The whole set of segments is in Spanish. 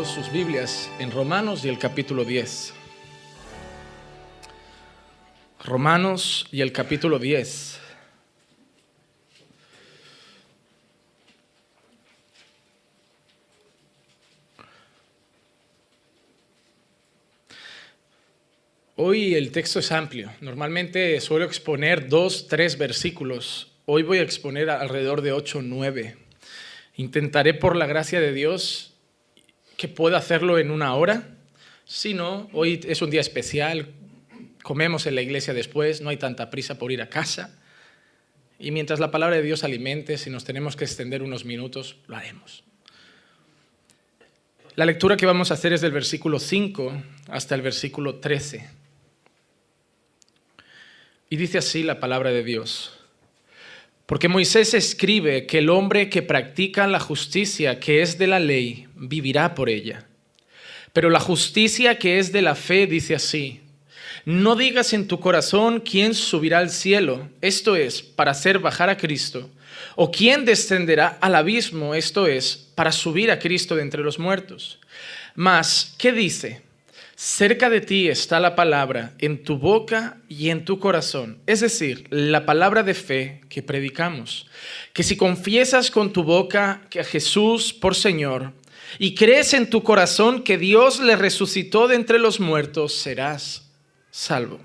Todos sus Biblias en Romanos y el capítulo 10. Romanos y el capítulo 10. Hoy el texto es amplio. Normalmente suelo exponer dos, tres versículos. Hoy voy a exponer alrededor de ocho, nueve. Intentaré por la gracia de Dios que pueda hacerlo en una hora. Si no, hoy es un día especial, comemos en la iglesia después, no hay tanta prisa por ir a casa. Y mientras la palabra de Dios alimente, si nos tenemos que extender unos minutos, lo haremos. La lectura que vamos a hacer es del versículo 5 hasta el versículo 13. Y dice así la palabra de Dios. Porque Moisés escribe que el hombre que practica la justicia que es de la ley vivirá por ella. Pero la justicia que es de la fe dice así, no digas en tu corazón quién subirá al cielo, esto es, para hacer bajar a Cristo, o quién descenderá al abismo, esto es, para subir a Cristo de entre los muertos. Mas, ¿qué dice? Cerca de ti está la palabra, en tu boca y en tu corazón, es decir, la palabra de fe que predicamos. Que si confiesas con tu boca que a Jesús por Señor y crees en tu corazón que Dios le resucitó de entre los muertos, serás salvo.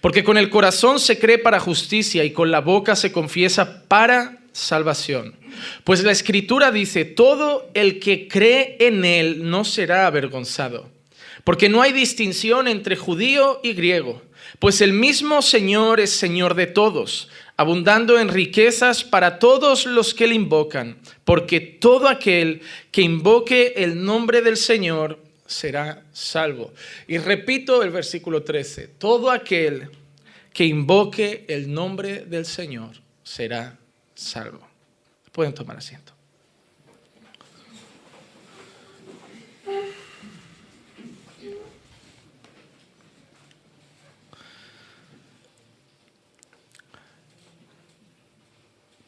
Porque con el corazón se cree para justicia y con la boca se confiesa para salvación. Pues la escritura dice, todo el que cree en él no será avergonzado. Porque no hay distinción entre judío y griego, pues el mismo Señor es Señor de todos, abundando en riquezas para todos los que le invocan, porque todo aquel que invoque el nombre del Señor será salvo. Y repito el versículo 13, todo aquel que invoque el nombre del Señor será salvo. Pueden tomar asiento.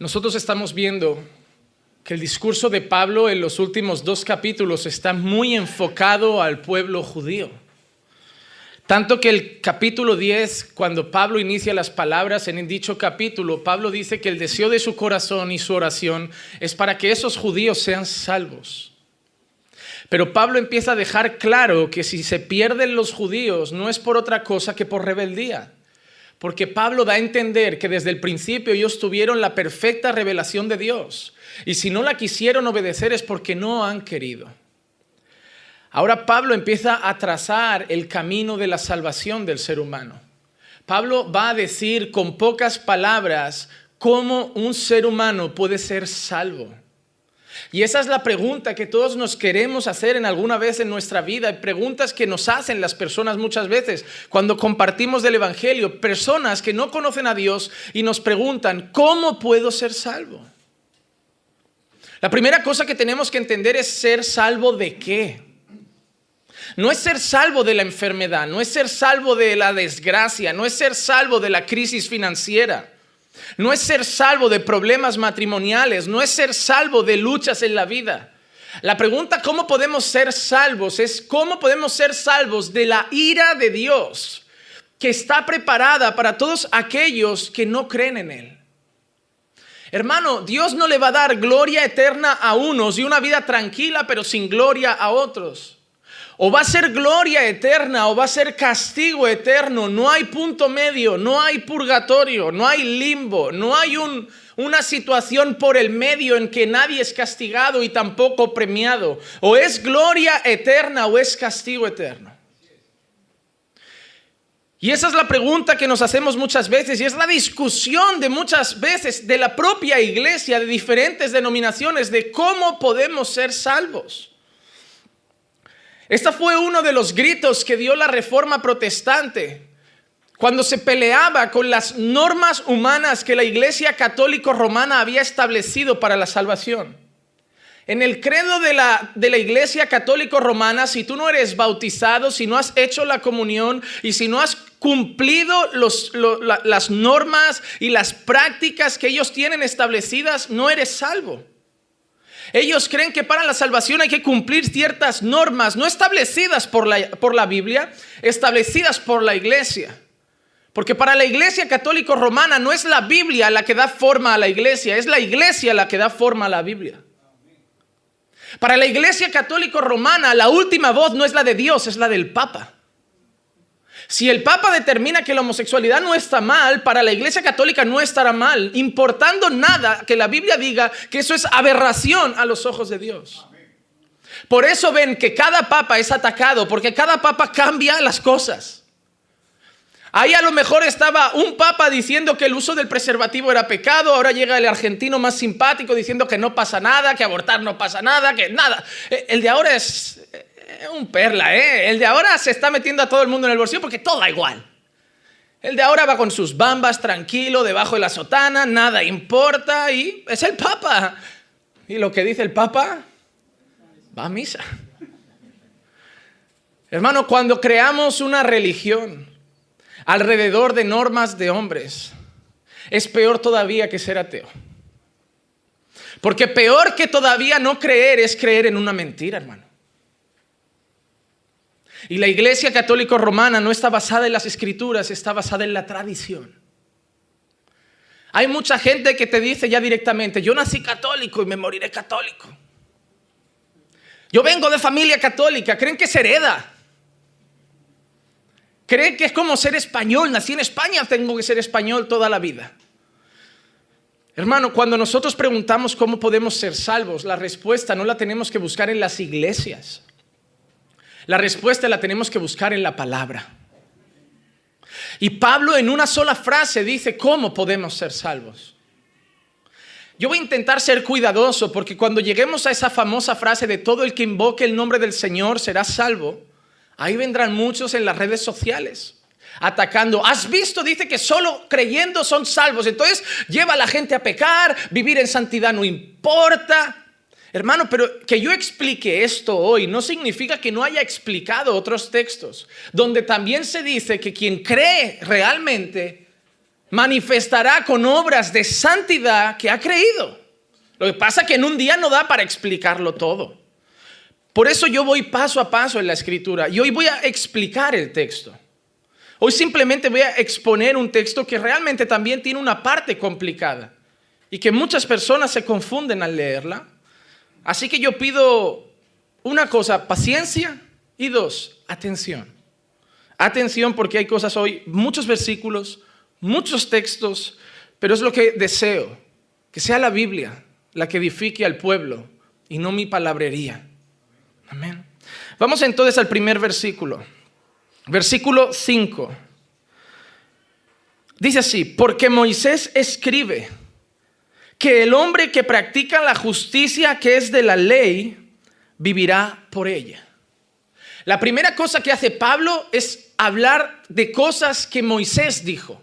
Nosotros estamos viendo que el discurso de Pablo en los últimos dos capítulos está muy enfocado al pueblo judío. Tanto que el capítulo 10, cuando Pablo inicia las palabras en dicho capítulo, Pablo dice que el deseo de su corazón y su oración es para que esos judíos sean salvos. Pero Pablo empieza a dejar claro que si se pierden los judíos no es por otra cosa que por rebeldía. Porque Pablo da a entender que desde el principio ellos tuvieron la perfecta revelación de Dios. Y si no la quisieron obedecer es porque no han querido. Ahora Pablo empieza a trazar el camino de la salvación del ser humano. Pablo va a decir con pocas palabras cómo un ser humano puede ser salvo. Y esa es la pregunta que todos nos queremos hacer en alguna vez en nuestra vida, preguntas que nos hacen las personas muchas veces cuando compartimos del Evangelio, personas que no conocen a Dios y nos preguntan, ¿cómo puedo ser salvo? La primera cosa que tenemos que entender es ser salvo de qué. No es ser salvo de la enfermedad, no es ser salvo de la desgracia, no es ser salvo de la crisis financiera. No es ser salvo de problemas matrimoniales, no es ser salvo de luchas en la vida. La pregunta cómo podemos ser salvos es cómo podemos ser salvos de la ira de Dios que está preparada para todos aquellos que no creen en Él. Hermano, Dios no le va a dar gloria eterna a unos y una vida tranquila pero sin gloria a otros. O va a ser gloria eterna o va a ser castigo eterno. No hay punto medio, no hay purgatorio, no hay limbo, no hay una situación por el medio en que nadie es castigado y tampoco premiado. O es gloria eterna o es castigo eterno. Y esa es la pregunta que nos hacemos muchas veces y es la discusión de muchas veces de la propia iglesia, de diferentes denominaciones, de cómo podemos ser salvos. Este fue uno de los gritos que dio la reforma protestante cuando se peleaba con las normas humanas que la Iglesia Católica Romana había establecido para la salvación. En el credo de la, de la Iglesia Católica Romana, si tú no eres bautizado, si no has hecho la comunión y si no has cumplido las normas y las prácticas que ellos tienen establecidas, no eres salvo. Ellos creen que para la salvación hay que cumplir ciertas normas no establecidas por la, por la Biblia, establecidas por la iglesia. Porque para la iglesia católico romana no es la Biblia la que da forma a la iglesia, es la iglesia la que da forma a la Biblia. Para la iglesia católico romana la última voz no es la de Dios, es la del Papa. Si el Papa determina que la homosexualidad no está mal, para la Iglesia Católica no estará mal, importando nada que la Biblia diga que eso es aberración a los ojos de Dios. Por eso ven que cada papa es atacado, porque cada papa cambia las cosas. Ahí a lo mejor estaba un papa diciendo que el uso del preservativo era pecado, ahora llega el argentino más simpático diciendo que no pasa nada, que abortar no pasa nada, que nada. El de ahora es un perla, ¿eh? El de ahora se está metiendo a todo el mundo en el bolsillo porque todo da igual. El de ahora va con sus bambas tranquilo, debajo de la sotana, nada importa y es el Papa. Y lo que dice el Papa va a misa. Hermano, cuando creamos una religión alrededor de normas de hombres, es peor todavía que ser ateo. Porque peor que todavía no creer es creer en una mentira, hermano. Y la iglesia católica romana no está basada en las escrituras, está basada en la tradición. Hay mucha gente que te dice ya directamente, yo nací católico y me moriré católico. Yo vengo de familia católica, creen que se hereda. Creen que es como ser español, nací en España, tengo que ser español toda la vida. Hermano, cuando nosotros preguntamos cómo podemos ser salvos, la respuesta no la tenemos que buscar en las iglesias. La respuesta la tenemos que buscar en la palabra. Y Pablo en una sola frase dice cómo podemos ser salvos. Yo voy a intentar ser cuidadoso porque cuando lleguemos a esa famosa frase de todo el que invoque el nombre del Señor será salvo, ahí vendrán muchos en las redes sociales atacando. ¿Has visto? Dice que solo creyendo son salvos. Entonces lleva a la gente a pecar, vivir en santidad no importa. Hermano, pero que yo explique esto hoy no significa que no haya explicado otros textos, donde también se dice que quien cree realmente manifestará con obras de santidad que ha creído. Lo que pasa es que en un día no da para explicarlo todo. Por eso yo voy paso a paso en la escritura y hoy voy a explicar el texto. Hoy simplemente voy a exponer un texto que realmente también tiene una parte complicada y que muchas personas se confunden al leerla. Así que yo pido una cosa, paciencia y dos, atención. Atención porque hay cosas hoy, muchos versículos, muchos textos, pero es lo que deseo, que sea la Biblia la que edifique al pueblo y no mi palabrería. Amén. Vamos entonces al primer versículo. Versículo 5. Dice así, porque Moisés escribe que el hombre que practica la justicia que es de la ley vivirá por ella. La primera cosa que hace Pablo es hablar de cosas que Moisés dijo.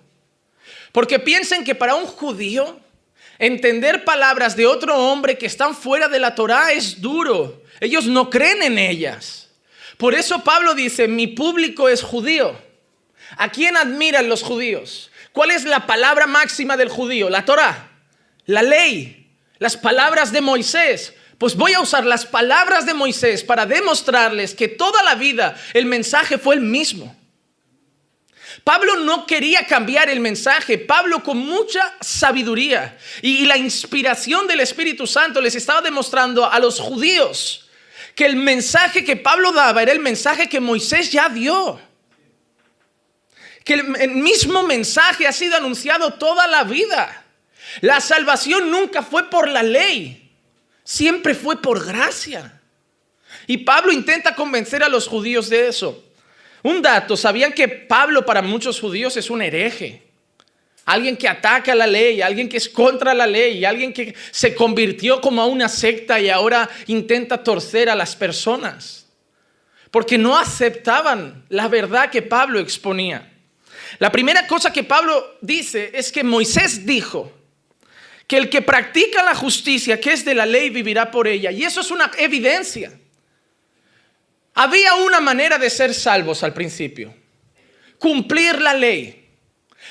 Porque piensen que para un judío entender palabras de otro hombre que están fuera de la Torá es duro. Ellos no creen en ellas. Por eso Pablo dice, mi público es judío. ¿A quién admiran los judíos? ¿Cuál es la palabra máxima del judío? La Torá la ley, las palabras de Moisés. Pues voy a usar las palabras de Moisés para demostrarles que toda la vida el mensaje fue el mismo. Pablo no quería cambiar el mensaje. Pablo con mucha sabiduría y la inspiración del Espíritu Santo les estaba demostrando a los judíos que el mensaje que Pablo daba era el mensaje que Moisés ya dio. Que el mismo mensaje ha sido anunciado toda la vida. La salvación nunca fue por la ley, siempre fue por gracia. Y Pablo intenta convencer a los judíos de eso. Un dato, ¿sabían que Pablo para muchos judíos es un hereje? Alguien que ataca la ley, alguien que es contra la ley, alguien que se convirtió como a una secta y ahora intenta torcer a las personas. Porque no aceptaban la verdad que Pablo exponía. La primera cosa que Pablo dice es que Moisés dijo, que el que practica la justicia, que es de la ley, vivirá por ella. Y eso es una evidencia. Había una manera de ser salvos al principio. Cumplir la ley.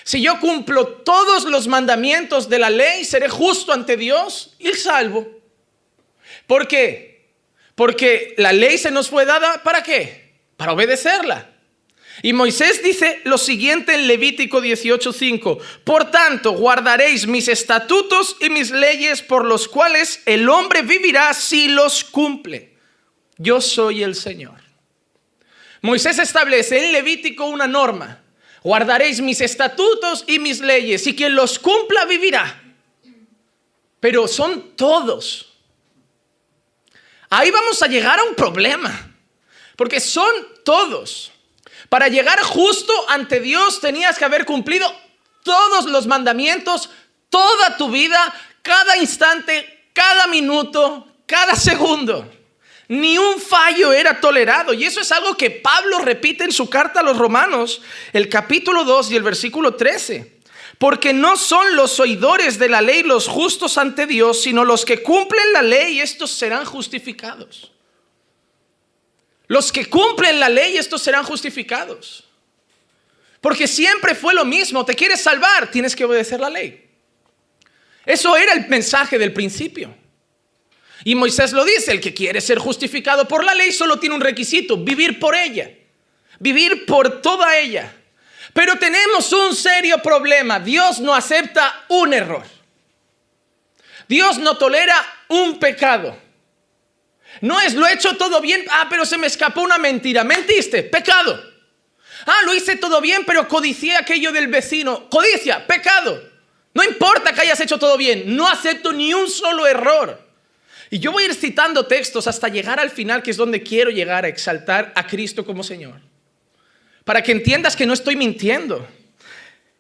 Si yo cumplo todos los mandamientos de la ley, seré justo ante Dios y salvo. ¿Por qué? Porque la ley se nos fue dada para qué? Para obedecerla. Y Moisés dice lo siguiente en Levítico 18:5, por tanto guardaréis mis estatutos y mis leyes por los cuales el hombre vivirá si los cumple. Yo soy el Señor. Moisés establece en Levítico una norma, guardaréis mis estatutos y mis leyes y quien los cumpla vivirá. Pero son todos. Ahí vamos a llegar a un problema, porque son todos. Para llegar justo ante Dios tenías que haber cumplido todos los mandamientos, toda tu vida, cada instante, cada minuto, cada segundo. Ni un fallo era tolerado. Y eso es algo que Pablo repite en su carta a los romanos, el capítulo 2 y el versículo 13. Porque no son los oidores de la ley los justos ante Dios, sino los que cumplen la ley, estos serán justificados. Los que cumplen la ley, estos serán justificados. Porque siempre fue lo mismo. Te quieres salvar, tienes que obedecer la ley. Eso era el mensaje del principio. Y Moisés lo dice, el que quiere ser justificado por la ley solo tiene un requisito, vivir por ella. Vivir por toda ella. Pero tenemos un serio problema. Dios no acepta un error. Dios no tolera un pecado. No es, lo he hecho todo bien, ah, pero se me escapó una mentira. Mentiste, pecado. Ah, lo hice todo bien, pero codicié aquello del vecino. Codicia, pecado. No importa que hayas hecho todo bien, no acepto ni un solo error. Y yo voy a ir citando textos hasta llegar al final, que es donde quiero llegar a exaltar a Cristo como Señor. Para que entiendas que no estoy mintiendo.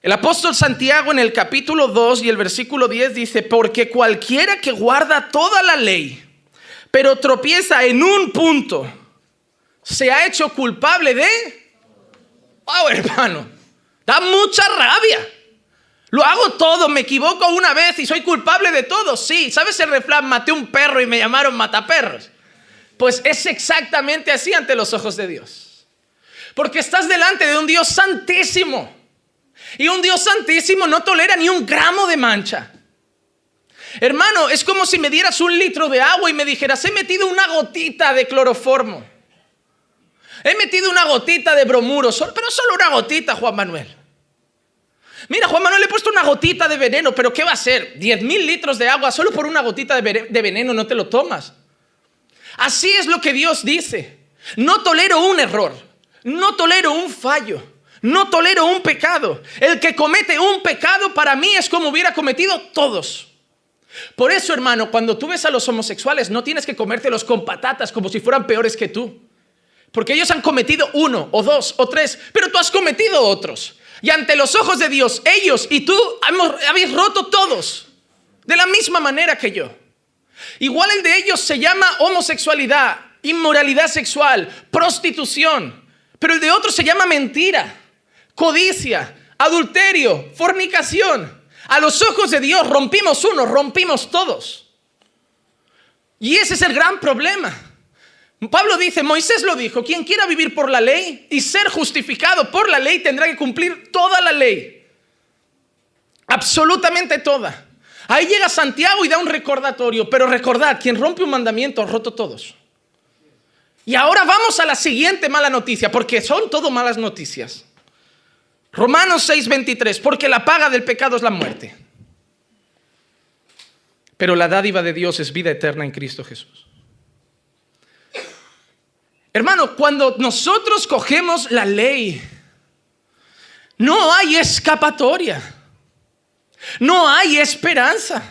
El apóstol Santiago en el capítulo 2 y el versículo 10 dice, porque cualquiera que guarda toda la ley, pero tropieza en un punto, se ha hecho culpable de... Wow, hermano, da mucha rabia. Lo hago todo, me equivoco una vez y soy culpable de todo. Sí, ¿sabes el refrán? Maté un perro y me llamaron mataperros. Pues es exactamente así ante los ojos de Dios. Porque estás delante de un Dios santísimo. Y un Dios santísimo no tolera ni un gramo de mancha. Hermano, es como si me dieras un litro de agua y me dijeras, he metido una gotita de cloroformo. He metido una gotita de bromuro, pero solo una gotita, Juan Manuel. Mira, Juan Manuel, le he puesto una gotita de veneno, pero ¿qué va a ser? 10 mil litros de agua, solo por una gotita de veneno no te lo tomas. Así es lo que Dios dice. No tolero un error, no tolero un fallo, no tolero un pecado. El que comete un pecado para mí es como hubiera cometido todos. Por eso, hermano, cuando tú ves a los homosexuales, no tienes que comértelos con patatas como si fueran peores que tú. Porque ellos han cometido uno, o dos, o tres, pero tú has cometido otros. Y ante los ojos de Dios, ellos y tú habéis roto todos, de la misma manera que yo. Igual el de ellos se llama homosexualidad, inmoralidad sexual, prostitución, pero el de otros se llama mentira, codicia, adulterio, fornicación. A los ojos de Dios rompimos uno, rompimos todos. Y ese es el gran problema. Pablo dice, Moisés lo dijo, quien quiera vivir por la ley y ser justificado por la ley tendrá que cumplir toda la ley. Absolutamente toda. Ahí llega Santiago y da un recordatorio, pero recordad, quien rompe un mandamiento ha roto todos. Y ahora vamos a la siguiente mala noticia, porque son todo malas noticias. Romanos 6:23, porque la paga del pecado es la muerte. Pero la dádiva de Dios es vida eterna en Cristo Jesús. Hermano, cuando nosotros cogemos la ley, no hay escapatoria. No hay esperanza.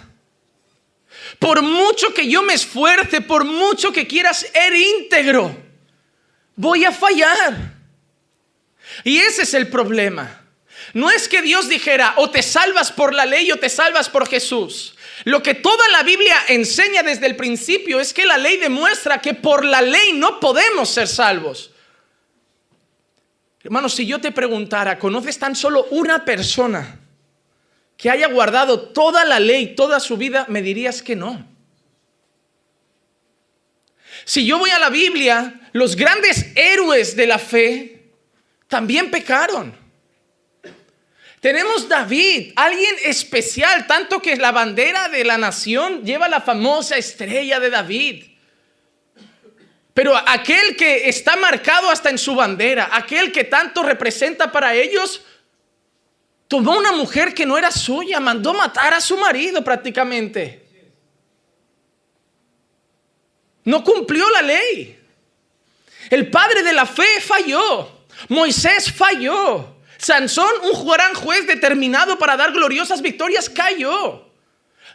Por mucho que yo me esfuerce, por mucho que quieras ser íntegro, voy a fallar. Y ese es el problema. No es que Dios dijera, o te salvas por la ley o te salvas por Jesús. Lo que toda la Biblia enseña desde el principio es que la ley demuestra que por la ley no podemos ser salvos. Hermanos, si yo te preguntara, ¿conoces tan solo una persona que haya guardado toda la ley, toda su vida? Me dirías que no. Si yo voy a la Biblia, los grandes héroes de la fe también pecaron. Tenemos David, alguien especial, tanto que la bandera de la nación lleva la famosa estrella de David. Pero aquel que está marcado hasta en su bandera, aquel que tanto representa para ellos, tomó una mujer que no era suya, mandó matar a su marido prácticamente. No cumplió la ley. El padre de la fe falló. Moisés falló. Sansón, un gran juez determinado para dar gloriosas victorias, cayó.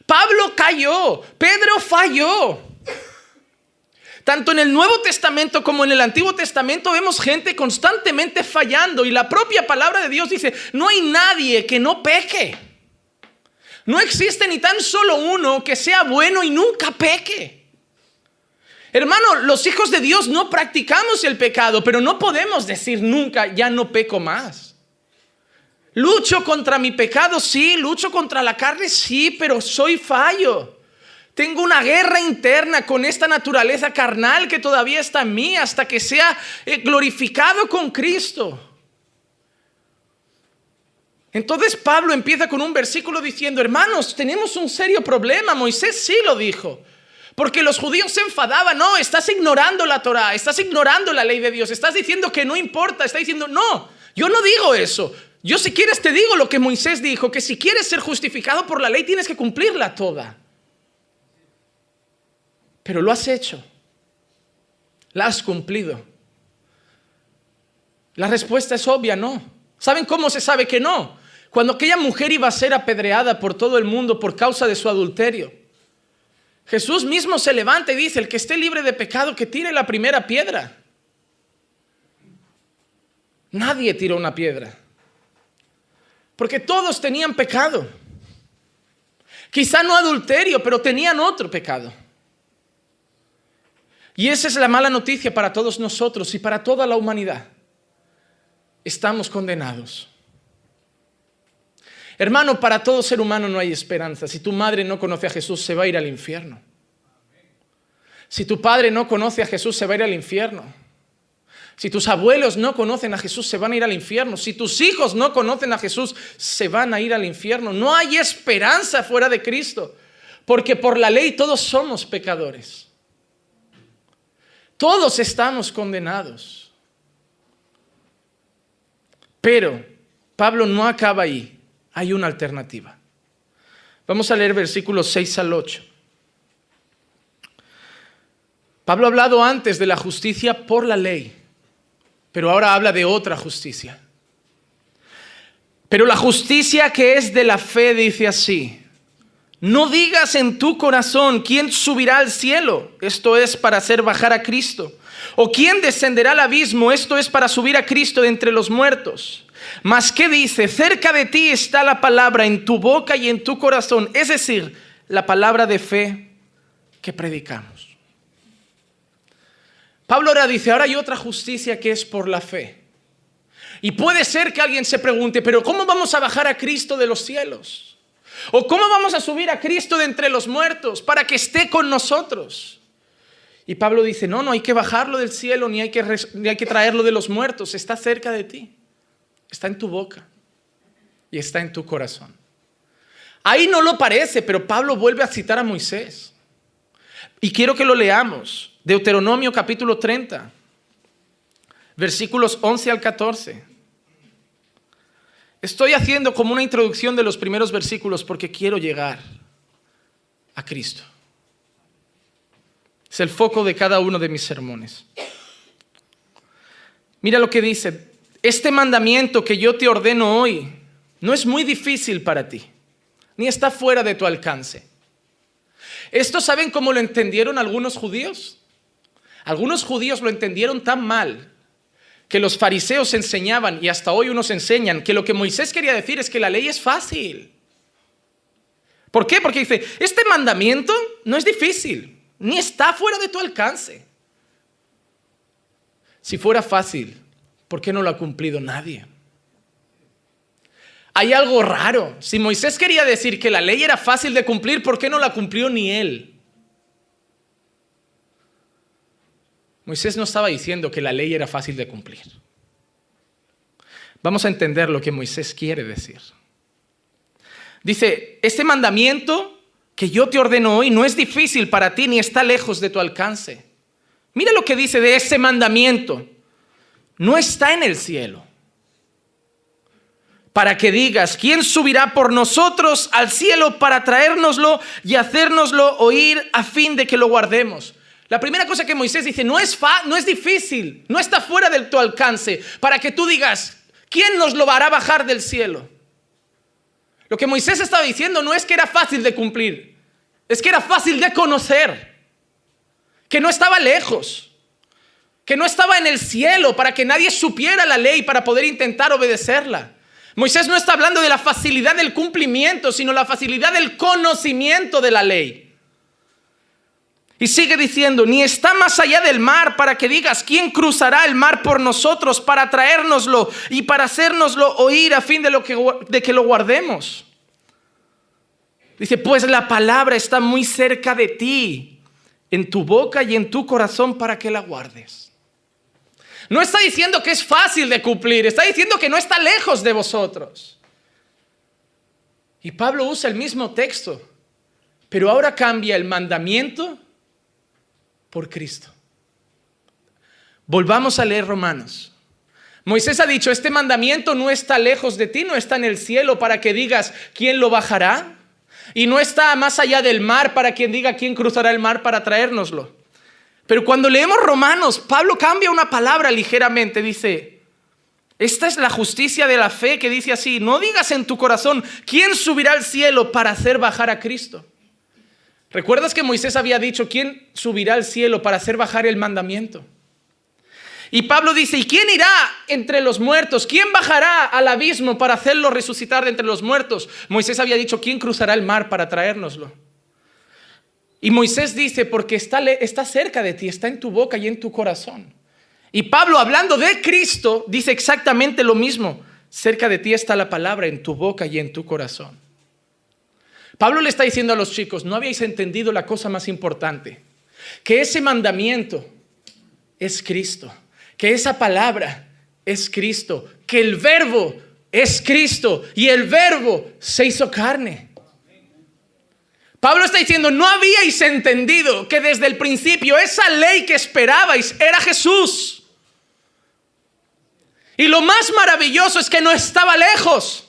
Pablo cayó. Pedro falló. Tanto en el Nuevo Testamento como en el Antiguo Testamento vemos gente constantemente fallando y la propia palabra de Dios dice, no hay nadie que no peque. No existe ni tan solo uno que sea bueno y nunca peque. Hermano, los hijos de Dios no practicamos el pecado, pero no podemos decir nunca, ya no peco más. Lucho contra mi pecado, sí, lucho contra la carne, sí, pero soy fallo. Tengo una guerra interna con esta naturaleza carnal que todavía está en mí hasta que sea eh, glorificado con Cristo. Entonces Pablo empieza con un versículo diciendo, hermanos, tenemos un serio problema. Moisés sí lo dijo. Porque los judíos se enfadaban, no, estás ignorando la Torah, estás ignorando la ley de Dios, estás diciendo que no importa, está diciendo, no, yo no digo eso. Yo si quieres te digo lo que Moisés dijo, que si quieres ser justificado por la ley tienes que cumplirla toda. Pero lo has hecho, la has cumplido. La respuesta es obvia, no. ¿Saben cómo se sabe que no? Cuando aquella mujer iba a ser apedreada por todo el mundo por causa de su adulterio. Jesús mismo se levanta y dice, el que esté libre de pecado, que tire la primera piedra. Nadie tiró una piedra. Porque todos tenían pecado. Quizá no adulterio, pero tenían otro pecado. Y esa es la mala noticia para todos nosotros y para toda la humanidad. Estamos condenados. Hermano, para todo ser humano no hay esperanza. Si tu madre no conoce a Jesús, se va a ir al infierno. Si tu padre no conoce a Jesús, se va a ir al infierno. Si tus abuelos no conocen a Jesús, se van a ir al infierno. Si tus hijos no conocen a Jesús, se van a ir al infierno. No hay esperanza fuera de Cristo, porque por la ley todos somos pecadores. Todos estamos condenados. Pero Pablo no acaba ahí hay una alternativa. Vamos a leer versículos 6 al 8. Pablo ha hablado antes de la justicia por la ley, pero ahora habla de otra justicia. Pero la justicia que es de la fe dice así, no digas en tu corazón quién subirá al cielo, esto es para hacer bajar a Cristo, o quién descenderá al abismo, esto es para subir a Cristo de entre los muertos. Mas ¿qué dice? Cerca de ti está la palabra en tu boca y en tu corazón, es decir, la palabra de fe que predicamos. Pablo ahora dice, ahora hay otra justicia que es por la fe. Y puede ser que alguien se pregunte, pero ¿cómo vamos a bajar a Cristo de los cielos? ¿O cómo vamos a subir a Cristo de entre los muertos para que esté con nosotros? Y Pablo dice, no, no hay que bajarlo del cielo ni hay que, ni hay que traerlo de los muertos, está cerca de ti está en tu boca y está en tu corazón. Ahí no lo parece, pero Pablo vuelve a citar a Moisés. Y quiero que lo leamos. Deuteronomio capítulo 30, versículos 11 al 14. Estoy haciendo como una introducción de los primeros versículos porque quiero llegar a Cristo. Es el foco de cada uno de mis sermones. Mira lo que dice este mandamiento que yo te ordeno hoy no es muy difícil para ti, ni está fuera de tu alcance. ¿Esto saben cómo lo entendieron algunos judíos? Algunos judíos lo entendieron tan mal que los fariseos enseñaban, y hasta hoy unos enseñan, que lo que Moisés quería decir es que la ley es fácil. ¿Por qué? Porque dice, este mandamiento no es difícil, ni está fuera de tu alcance. Si fuera fácil, ¿Por qué no lo ha cumplido nadie? Hay algo raro. Si Moisés quería decir que la ley era fácil de cumplir, ¿por qué no la cumplió ni él? Moisés no estaba diciendo que la ley era fácil de cumplir. Vamos a entender lo que Moisés quiere decir. Dice, este mandamiento que yo te ordeno hoy no es difícil para ti ni está lejos de tu alcance. Mira lo que dice de ese mandamiento. No está en el cielo. Para que digas, ¿quién subirá por nosotros al cielo para traérnoslo y hacérnoslo oír a fin de que lo guardemos? La primera cosa que Moisés dice, no es, no es difícil, no está fuera de tu alcance, para que tú digas, ¿quién nos lo hará bajar del cielo? Lo que Moisés estaba diciendo no es que era fácil de cumplir, es que era fácil de conocer, que no estaba lejos, que no estaba en el cielo para que nadie supiera la ley para poder intentar obedecerla. Moisés no está hablando de la facilidad del cumplimiento, sino la facilidad del conocimiento de la ley. Y sigue diciendo, ni está más allá del mar para que digas, ¿quién cruzará el mar por nosotros para traérnoslo y para hacérnoslo oír a fin de, lo de que lo guardemos? Dice, pues la palabra está muy cerca de ti, en tu boca y en tu corazón para que la guardes. No está diciendo que es fácil de cumplir, está diciendo que no está lejos de vosotros. Y Pablo usa el mismo texto, pero ahora cambia el mandamiento por Cristo. Volvamos a leer Romanos. Moisés ha dicho, este mandamiento no está lejos de ti, no está en el cielo para que digas, ¿quién lo bajará? Y no está más allá del mar para quien diga quién cruzará el mar para traérnoslo. Pero cuando leemos Romanos, Pablo cambia una palabra ligeramente. Dice, esta es la justicia de la fe que dice así, no digas en tu corazón, ¿quién subirá al cielo para hacer bajar a Cristo? ¿Recuerdas que Moisés había dicho, ¿quién subirá al cielo para hacer bajar el mandamiento? Y Pablo dice, ¿y quién irá entre los muertos? ¿Quién bajará al abismo para hacerlo resucitar de entre los muertos? Moisés había dicho, ¿quién cruzará el mar para traérnoslo? Y Moisés dice, porque está, está cerca de ti, está en tu boca y en tu corazón. Y Pablo, hablando de Cristo, dice exactamente lo mismo. Cerca de ti está la palabra en tu boca y en tu corazón. Pablo le está diciendo a los chicos, no habéis entendido la cosa más importante, que ese mandamiento es Cristo que esa palabra es Cristo, que el verbo es Cristo y el verbo se hizo carne. Pablo está diciendo, no habíais entendido que desde el principio esa ley que esperabais era Jesús. Y lo más maravilloso es que no estaba lejos.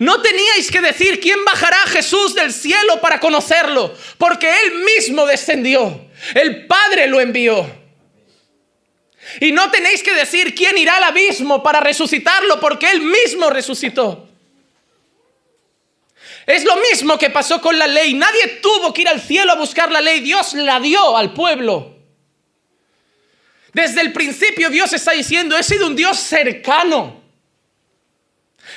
No teníais que decir quién bajará a Jesús del cielo para conocerlo, porque Él mismo descendió. El Padre lo envió. Y no tenéis que decir quién irá al abismo para resucitarlo, porque Él mismo resucitó. Es lo mismo que pasó con la ley. Nadie tuvo que ir al cielo a buscar la ley. Dios la dio al pueblo. Desde el principio Dios está diciendo, he sido un Dios cercano.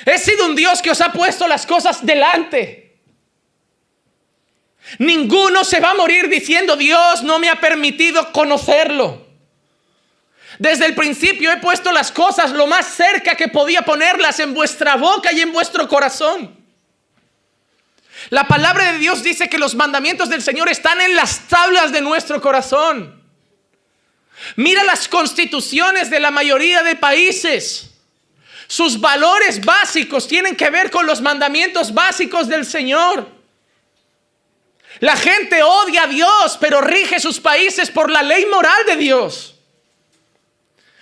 He sido un Dios que os ha puesto las cosas delante. Ninguno se va a morir diciendo, Dios no me ha permitido conocerlo. Desde el principio he puesto las cosas lo más cerca que podía ponerlas en vuestra boca y en vuestro corazón. La palabra de Dios dice que los mandamientos del Señor están en las tablas de nuestro corazón. Mira las constituciones de la mayoría de países. Sus valores básicos tienen que ver con los mandamientos básicos del Señor. La gente odia a Dios, pero rige sus países por la ley moral de Dios.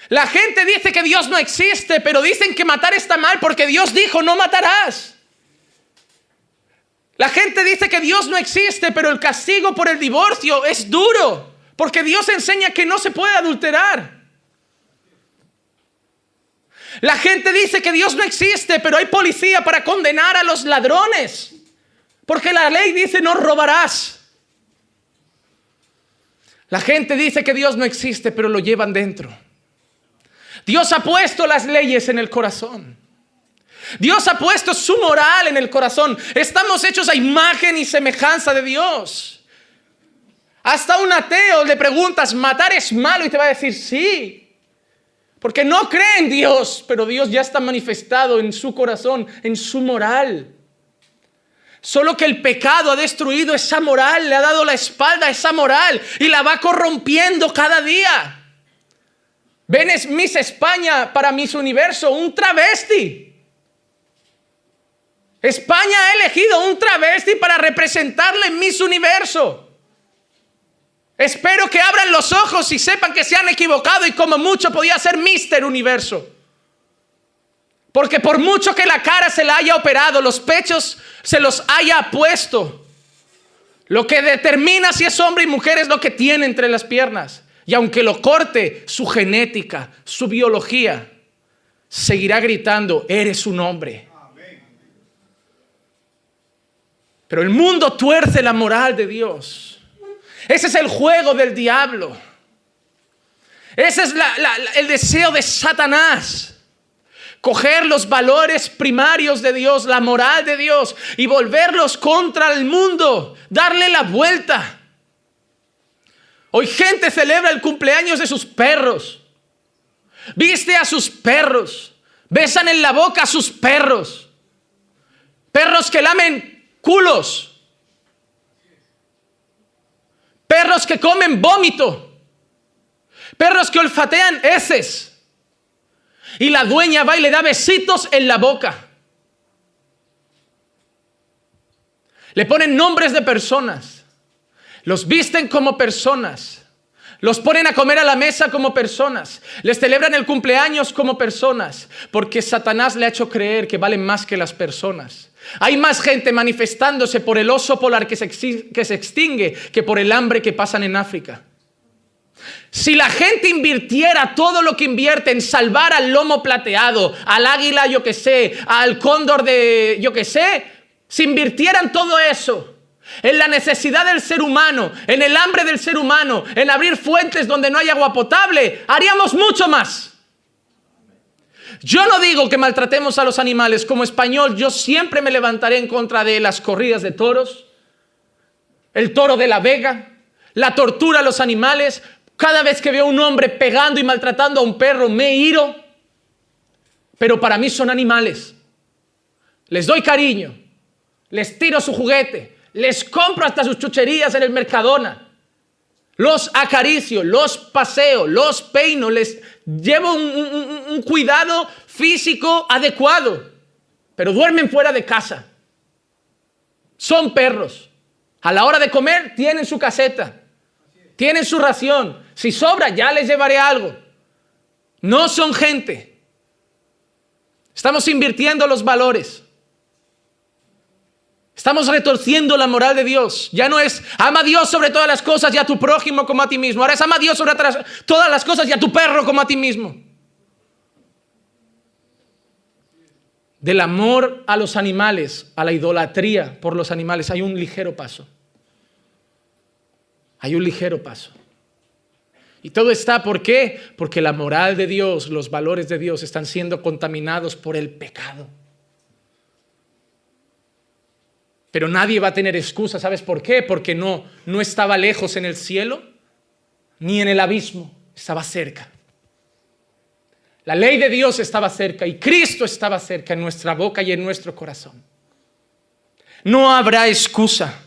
La gente dice que Dios no existe, pero dicen que matar está mal porque Dios dijo no matarás. La gente dice que Dios no existe, pero el castigo por el divorcio es duro, porque Dios enseña que no se puede adulterar. La gente dice que Dios no existe, pero hay policía para condenar a los ladrones, porque la ley dice no robarás. La gente dice que Dios no existe, pero lo llevan dentro. Dios ha puesto las leyes en el corazón. Dios ha puesto su moral en el corazón. Estamos hechos a imagen y semejanza de Dios. Hasta un ateo le preguntas, ¿matar es malo? Y te va a decir, sí. Porque no cree en Dios, pero Dios ya está manifestado en su corazón, en su moral. Solo que el pecado ha destruido esa moral, le ha dado la espalda a esa moral y la va corrompiendo cada día. Ven es Miss España para Miss Universo, un travesti. España ha elegido un travesti para representarle en Miss Universo. Espero que abran los ojos y sepan que se han equivocado y como mucho podía ser Mister Universo. Porque por mucho que la cara se la haya operado, los pechos se los haya puesto, lo que determina si es hombre y mujer es lo que tiene entre las piernas. Y aunque lo corte, su genética, su biología, seguirá gritando, eres un hombre. Pero el mundo tuerce la moral de Dios. Ese es el juego del diablo. Ese es el deseo de Satanás coger los valores primarios de Dios, la moral de Dios y volverlos contra el mundo, darle la vuelta. Hoy gente celebra el cumpleaños de sus perros, viste a sus perros, besan en la boca a sus perros, perros que lamen culos, perros que comen vómito, perros que olfatean heces. Y la dueña va y le da besitos en la boca. Le ponen nombres de personas. Los visten como personas. Los ponen a comer a la mesa como personas. Les celebran el cumpleaños como personas. Porque Satanás le ha hecho creer que valen más que las personas. Hay más gente manifestándose por el oso polar que se, que se extingue que por el hambre que pasan en África. Si la gente invirtiera todo lo que invierte en salvar al lomo plateado, al águila, yo que sé, al cóndor de, yo que sé, si invirtieran todo eso en la necesidad del ser humano, en el hambre del ser humano, en abrir fuentes donde no hay agua potable, haríamos mucho más. Yo no digo que maltratemos a los animales. Como español, yo siempre me levantaré en contra de las corridas de toros, el toro de la vega, la tortura a los animales, cada vez que veo a un hombre pegando y maltratando a un perro, me iro. Pero para mí son animales. Les doy cariño. Les tiro su juguete. Les compro hasta sus chucherías en el Mercadona. Los acaricio, los paseo, los peino, les llevo un, un cuidado físico adecuado. Pero duermen fuera de casa. Son perros. A la hora de comer tienen su caseta. Tienen su ración. Si sobra, ya les llevaré algo. No son gente. Estamos invirtiendo los valores. Estamos retorciendo la moral de Dios. Ya no es ama a Dios sobre todas las cosas y a tu prójimo como a ti mismo. Ahora es ama a Dios sobre todas las cosas y a tu perro como a ti mismo. Del amor a los animales, a la idolatría por los animales, hay un ligero paso. Hay un ligero paso. Y todo está, ¿por qué? Porque la moral de Dios, los valores de Dios están siendo contaminados por el pecado. Pero nadie va a tener excusa, ¿sabes por qué? Porque no, no estaba lejos en el cielo ni en el abismo, estaba cerca. La ley de Dios estaba cerca y Cristo estaba cerca en nuestra boca y en nuestro corazón. No habrá excusa.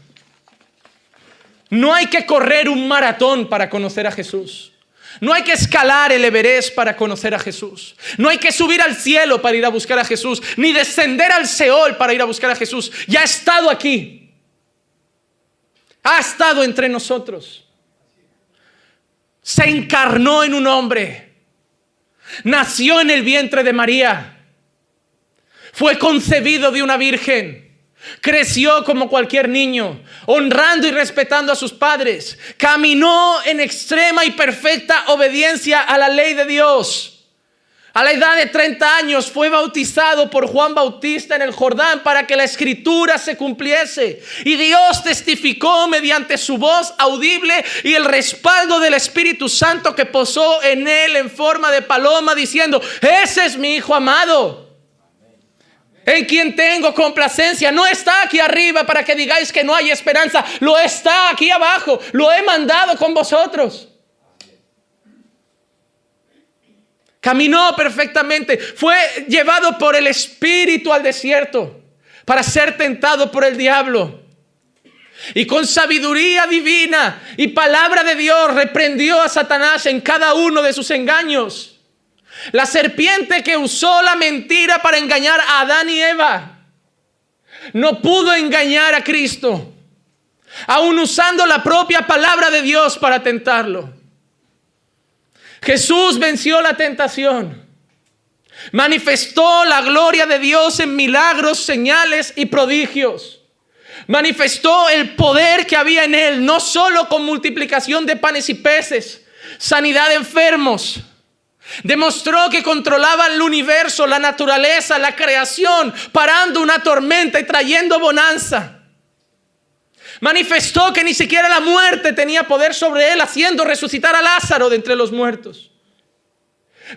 No hay que correr un maratón para conocer a Jesús. No hay que escalar el Everest para conocer a Jesús. No hay que subir al cielo para ir a buscar a Jesús, ni descender al Seol para ir a buscar a Jesús. Ya ha estado aquí. Ha estado entre nosotros. Se encarnó en un hombre. Nació en el vientre de María. Fue concebido de una virgen Creció como cualquier niño, honrando y respetando a sus padres. Caminó en extrema y perfecta obediencia a la ley de Dios. A la edad de 30 años fue bautizado por Juan Bautista en el Jordán para que la escritura se cumpliese. Y Dios testificó mediante su voz audible y el respaldo del Espíritu Santo que posó en él en forma de paloma diciendo, ese es mi Hijo amado en quien tengo complacencia. No está aquí arriba para que digáis que no hay esperanza. Lo está aquí abajo. Lo he mandado con vosotros. Caminó perfectamente. Fue llevado por el Espíritu al desierto para ser tentado por el diablo. Y con sabiduría divina y palabra de Dios reprendió a Satanás en cada uno de sus engaños. La serpiente que usó la mentira para engañar a Adán y Eva. no pudo engañar a Cristo, aun usando la propia palabra de Dios para tentarlo. Jesús venció la tentación. Manifestó la gloria de Dios en milagros, señales y prodigios. Manifestó el poder que había en él, no solo con multiplicación de panes y peces, sanidad de enfermos. Demostró que controlaba el universo, la naturaleza, la creación, parando una tormenta y trayendo bonanza. Manifestó que ni siquiera la muerte tenía poder sobre él, haciendo resucitar a Lázaro de entre los muertos.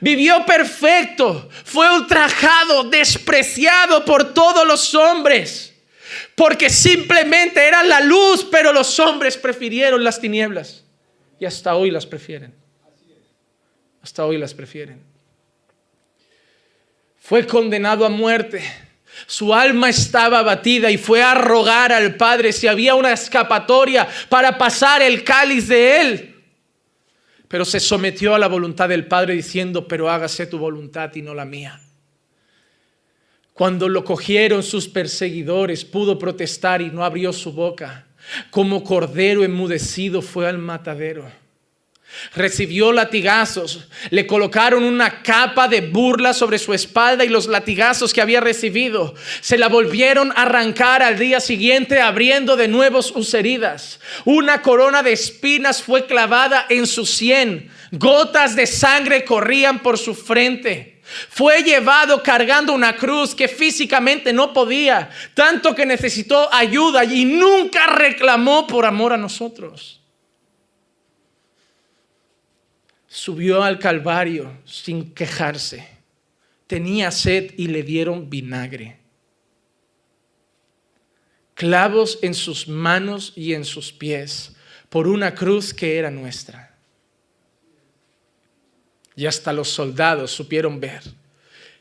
Vivió perfecto, fue ultrajado, despreciado por todos los hombres, porque simplemente era la luz, pero los hombres prefirieron las tinieblas y hasta hoy las prefieren. Hasta hoy las prefieren. Fue condenado a muerte. Su alma estaba abatida y fue a rogar al Padre si había una escapatoria para pasar el cáliz de él pero se sometió a la voluntad del Padre diciendo, pero hágase tu voluntad y no la mía. Cuando lo cogieron sus perseguidores, pudo protestar y no abrió su boca. Como cordero enmudecido fue al matadero. Recibió latigazos, le colocaron una capa de burla sobre su espalda y los latigazos que había recibido se la volvieron a arrancar al día siguiente abriendo de nuevo sus heridas. Una corona de espinas fue clavada en su sien, gotas de sangre corrían por su frente. Fue llevado cargando una cruz que físicamente no podía, tanto que necesitó ayuda y nunca reclamó por amor a nosotros subió al Calvario sin quejarse. Tenía sed y le dieron vinagre. Clavos en sus manos y en sus pies por una cruz que era nuestra. Y hasta los soldados supieron ver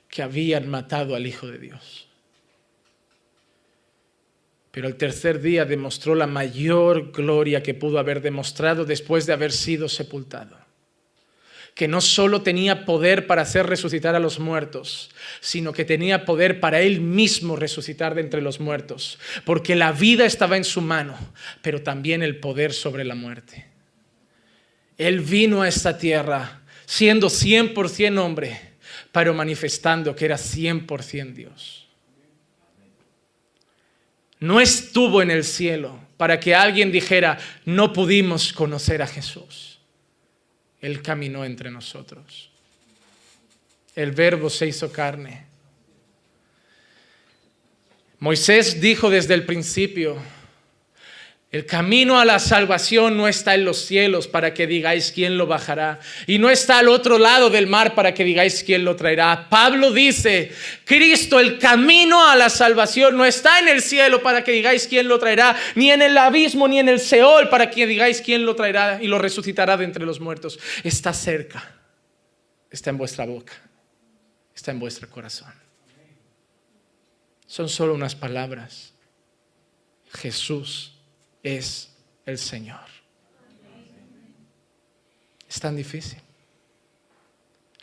que habían matado al Hijo de Dios. Pero el tercer día demostró la mayor gloria que pudo haber demostrado después de haber sido sepultado que no solo tenía poder para hacer resucitar a los muertos, sino que tenía poder para él mismo resucitar de entre los muertos, porque la vida estaba en su mano, pero también el poder sobre la muerte. Él vino a esta tierra siendo 100% hombre, pero manifestando que era 100% Dios. No estuvo en el cielo para que alguien dijera, no pudimos conocer a Jesús él caminó entre nosotros. El verbo se hizo carne. Moisés dijo desde el principio, el camino a la salvación no está en los cielos para que digáis quién lo bajará. Y no está al otro lado del mar para que digáis quién lo traerá. Pablo dice, Cristo, el camino a la salvación no está en el cielo para que digáis quién lo traerá. Ni en el abismo, ni en el Seol para que digáis quién lo traerá y lo resucitará de entre los muertos. Está cerca. Está en vuestra boca. Está en vuestro corazón. Son solo unas palabras. Jesús es el Señor. Es tan difícil.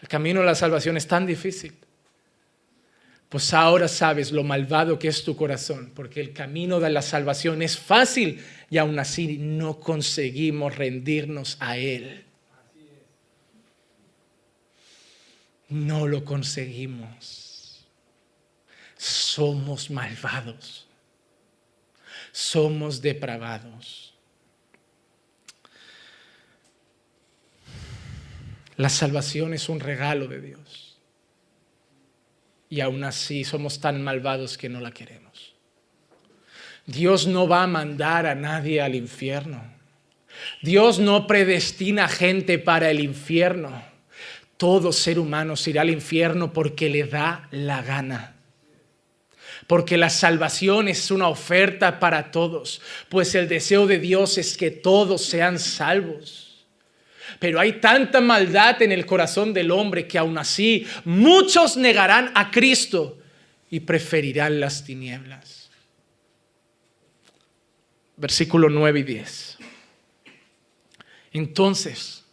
El camino a la salvación es tan difícil. Pues ahora sabes lo malvado que es tu corazón, porque el camino de la salvación es fácil y aún así no conseguimos rendirnos a Él. No lo conseguimos. Somos malvados somos depravados. La salvación es un regalo de Dios. Y aún así somos tan malvados que no la queremos. Dios no va a mandar a nadie al infierno. Dios no predestina gente para el infierno. Todo ser humano irá al infierno porque le da la gana porque la salvación es una oferta para todos, pues el deseo de Dios es que todos sean salvos. Pero hay tanta maldad en el corazón del hombre que aún así muchos negarán a Cristo y preferirán las tinieblas. Versículo 9 y 10. Entonces,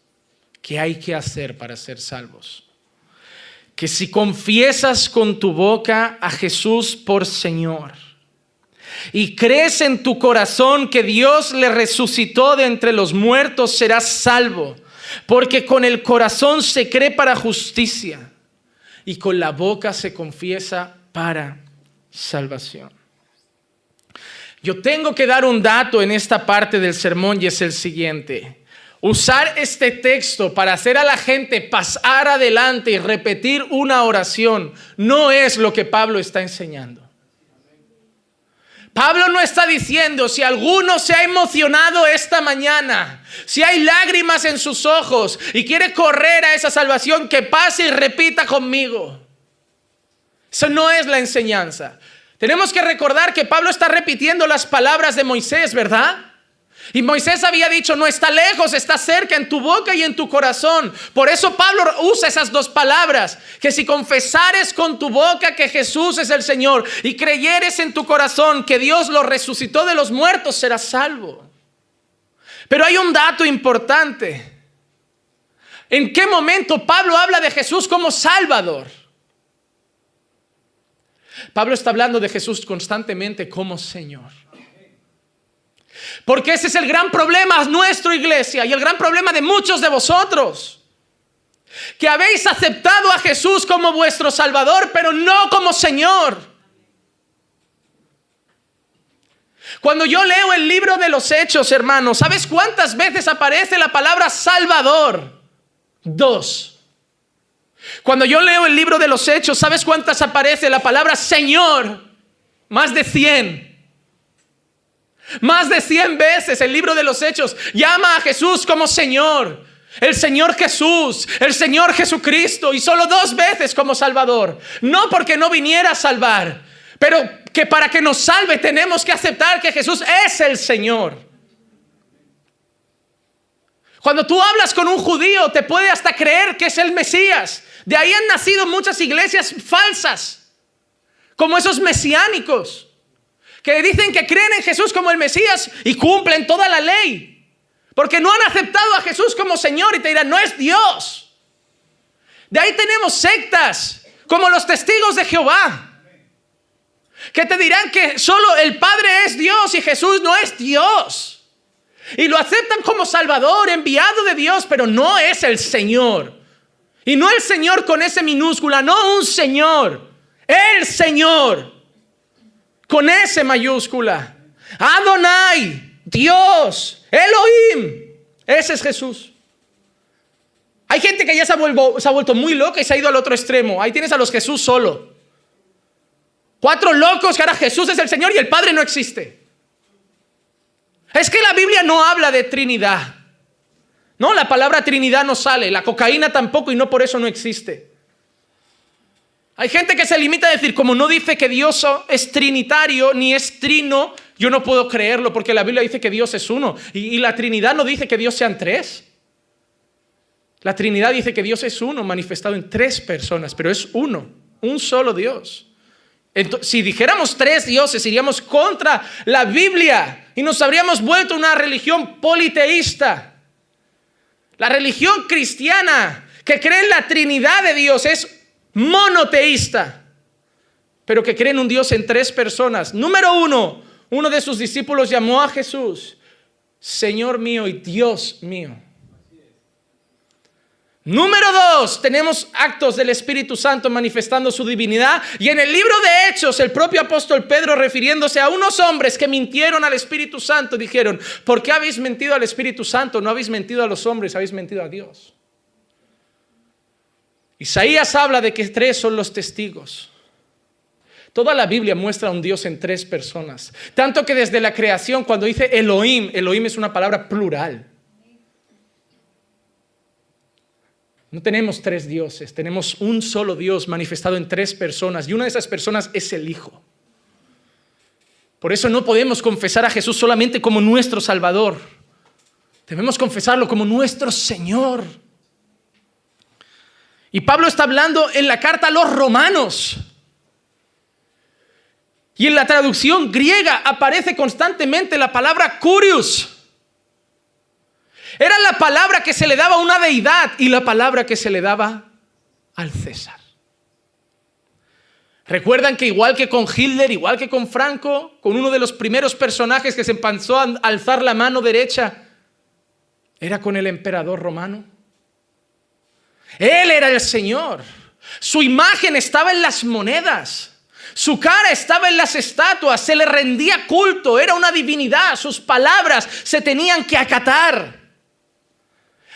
¿qué hay que hacer para ser salvos? Que si confiesas con tu boca a Jesús por Señor y crees en tu corazón que Dios le resucitó de entre los muertos, serás salvo. Porque con el corazón se cree para justicia y con la boca se confiesa para salvación. Yo tengo que dar un dato en esta parte del sermón y es el siguiente. Usar este texto para hacer a la gente pasar adelante y repetir una oración no es lo que Pablo está enseñando. Pablo no está diciendo si alguno se ha emocionado esta mañana, si hay lágrimas en sus ojos y quiere correr a esa salvación, que pase y repita conmigo. Eso no es la enseñanza. Tenemos que recordar que Pablo está repitiendo las palabras de Moisés, ¿verdad? Y Moisés había dicho, no está lejos, está cerca en tu boca y en tu corazón. Por eso Pablo usa esas dos palabras, que si confesares con tu boca que Jesús es el Señor y creyeres en tu corazón que Dios lo resucitó de los muertos, serás salvo. Pero hay un dato importante. ¿En qué momento Pablo habla de Jesús como Salvador? Pablo está hablando de Jesús constantemente como Señor. Porque ese es el gran problema de nuestra iglesia y el gran problema de muchos de vosotros. Que habéis aceptado a Jesús como vuestro Salvador, pero no como Señor. Cuando yo leo el libro de los Hechos, hermanos, ¿sabes cuántas veces aparece la palabra Salvador? Dos. Cuando yo leo el libro de los Hechos, ¿sabes cuántas aparece la palabra Señor? Más de cien. Más de 100 veces el libro de los Hechos llama a Jesús como Señor. El Señor Jesús, el Señor Jesucristo y solo dos veces como Salvador. No porque no viniera a salvar, pero que para que nos salve tenemos que aceptar que Jesús es el Señor. Cuando tú hablas con un judío te puede hasta creer que es el Mesías. De ahí han nacido muchas iglesias falsas, como esos mesiánicos que dicen que creen en Jesús como el Mesías y cumplen toda la ley. Porque no han aceptado a Jesús como Señor y te dirán, no es Dios. De ahí tenemos sectas como los testigos de Jehová. Que te dirán que solo el Padre es Dios y Jesús no es Dios. Y lo aceptan como Salvador, enviado de Dios, pero no es el Señor. Y no el Señor con ese minúscula, no un Señor. El Señor con S mayúscula. Adonai, Dios, Elohim. Ese es Jesús. Hay gente que ya se ha, vuelto, se ha vuelto muy loca y se ha ido al otro extremo. Ahí tienes a los Jesús solo. Cuatro locos que ahora Jesús es el Señor y el Padre no existe. Es que la Biblia no habla de Trinidad. No, la palabra Trinidad no sale, la cocaína tampoco y no por eso no existe. Hay gente que se limita a decir, como no dice que Dios es trinitario ni es trino, yo no puedo creerlo porque la Biblia dice que Dios es uno. Y, la Trinidad no dice que Dios sean tres. La Trinidad dice que Dios es uno, manifestado en tres personas, pero es uno, un solo Dios. si dijéramos tres dioses, iríamos contra la Biblia y nos habríamos vuelto una religión politeísta. La religión cristiana que cree en la Trinidad de Dios es monoteísta, pero que cree en un Dios en tres personas. Número uno, uno de sus discípulos llamó a Jesús Señor mío y Dios mío. Número dos, tenemos actos del Espíritu Santo manifestando su divinidad. Y en el libro de Hechos, el propio apóstol Pedro, refiriéndose a unos hombres que mintieron al Espíritu Santo, dijeron, ¿por qué habéis mentido al Espíritu Santo? No habéis mentido a los hombres, habéis mentido a Dios. Isaías habla de que tres son los testigos. Toda la Biblia muestra a un Dios en tres personas. Tanto que desde la creación, cuando dice Elohim, Elohim es una palabra plural. No tenemos tres dioses, tenemos un solo Dios manifestado en tres personas y una de esas personas es el Hijo. Por eso no podemos confesar a Jesús solamente como nuestro Salvador. Debemos confesarlo como nuestro Señor. Y Pablo está hablando en la carta a los romanos. Y en la traducción griega aparece constantemente la palabra curious. Era la palabra que se le daba a una deidad y la palabra que se le daba al César. Recuerdan que igual que con Hitler, igual que con Franco, con uno de los primeros personajes que se empezó a alzar la mano derecha, era con el emperador romano. Él era el Señor. Su imagen estaba en las monedas. Su cara estaba en las estatuas, se le rendía culto, era una divinidad, sus palabras se tenían que acatar.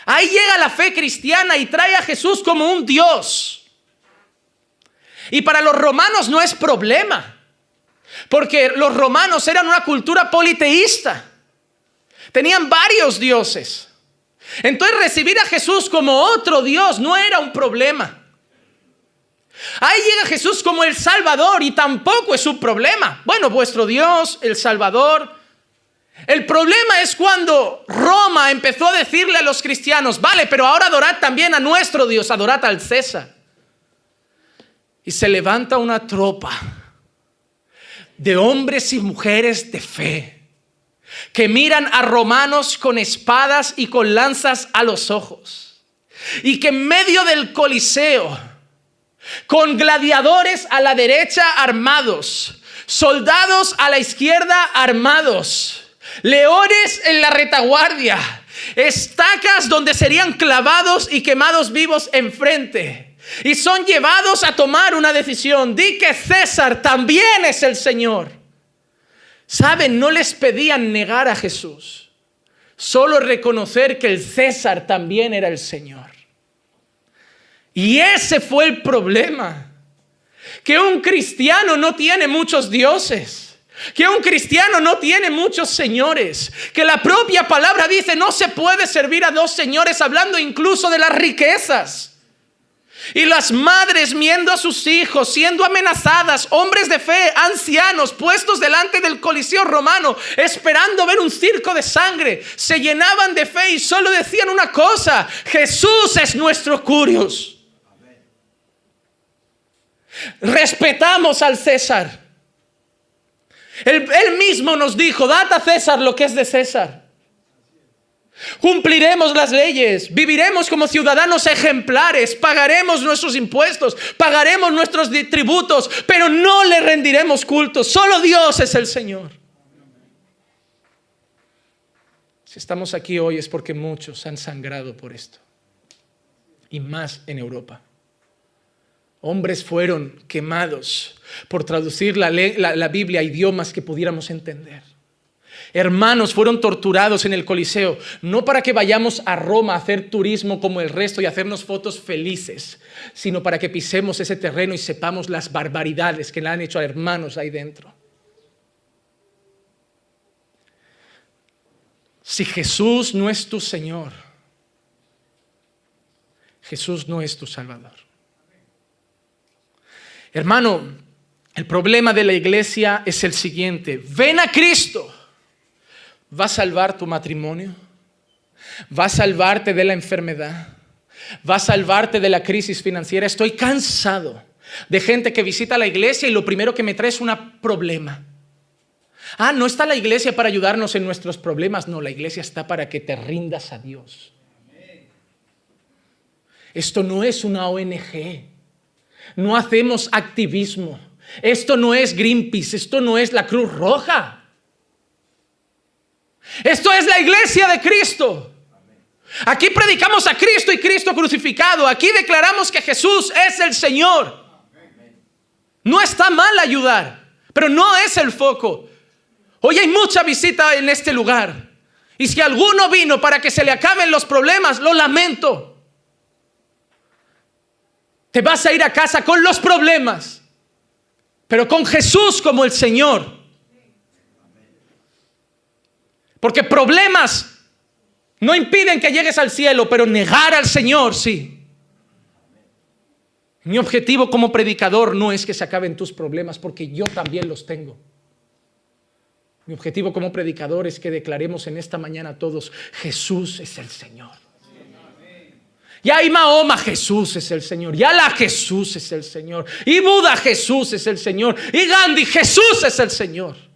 Ahí llega la fe cristiana y trae a Jesús como un Dios. Y para los romanos no es problema, porque los romanos eran una cultura politeísta. Tenían varios dioses. Entonces recibir a Jesús como otro Dios no era un problema. Ahí llega Jesús como el Salvador y tampoco es un problema. Bueno, vuestro Dios, el Salvador. El problema es cuando Roma empezó a decirle a los cristianos, vale, pero ahora adorad también a nuestro Dios, adorad al César. Y se levanta una tropa de hombres y mujeres de fe que miran a romanos con espadas y con lanzas a los ojos. Y que en medio del Coliseo, con gladiadores a la derecha armados, soldados a la izquierda armados, leones en la retaguardia, estacas donde serían clavados y quemados vivos enfrente. Y son llevados a tomar una decisión. Di que César también es el Señor. Saben, no les pedían negar a Jesús, solo reconocer que el César también era el Señor. Y ese fue el problema. Que un cristiano no tiene muchos dioses. Que un cristiano no tiene muchos señores. Que la propia palabra dice no se puede servir a dos señores hablando incluso de las riquezas. Y las madres viendo a sus hijos siendo amenazadas, hombres de fe, ancianos, puestos delante del coliseo romano, esperando ver un circo de sangre, se llenaban de fe y solo decían una cosa, Jesús es nuestro curios. Respetamos al César. Él, mismo nos dijo, dad a César lo que es de César. Cumpliremos las leyes, viviremos como ciudadanos ejemplares, pagaremos nuestros impuestos, pagaremos nuestros tributos, pero no le rendiremos culto. Solo Dios es el Señor. Si estamos aquí hoy es porque muchos han sangrado por esto, y más en Europa. Hombres fueron quemados por traducir la, Biblia a idiomas que pudiéramos entender. Hermanos fueron torturados en el Coliseo, no para que vayamos a Roma a hacer turismo como el resto y hacernos fotos felices, sino para que pisemos ese terreno y sepamos las barbaridades que le han hecho a hermanos ahí dentro. Si Jesús no es tu Señor, Jesús no es tu Salvador. Hermano, el problema de la iglesia es el siguiente. Ven a Cristo. ¿Va a salvar tu matrimonio? ¿Va a salvarte de la enfermedad? ¿Va a salvarte de la crisis financiera? Estoy cansado de gente que visita la iglesia y lo primero que me trae es un problema. Ah, no está la iglesia para ayudarnos en nuestros problemas, no, la iglesia está para que te rindas a Dios. Esto no es una ONG. No hacemos activismo. Esto no es Greenpeace, esto no es la Cruz Roja. Esto es la iglesia de Cristo. Aquí predicamos a Cristo y Cristo crucificado. Aquí declaramos que Jesús es el Señor. No está mal ayudar, pero no es el foco. Hoy hay mucha visita en este lugar. Y si alguno vino para que se le acaben los problemas, lo lamento. Te vas a ir a casa con los problemas, pero con Jesús como el Señor. Porque problemas no impiden que llegues al cielo, pero negar al Señor sí. Mi objetivo como predicador no es que se acaben tus problemas, porque yo también los tengo. Mi objetivo como predicador es que declaremos en esta mañana a todos, Jesús es el Señor. Ya y Mahoma Jesús es el Señor. Y la Jesús es el Señor. Y Buda Jesús es el Señor. Y Gandhi Jesús es el Señor.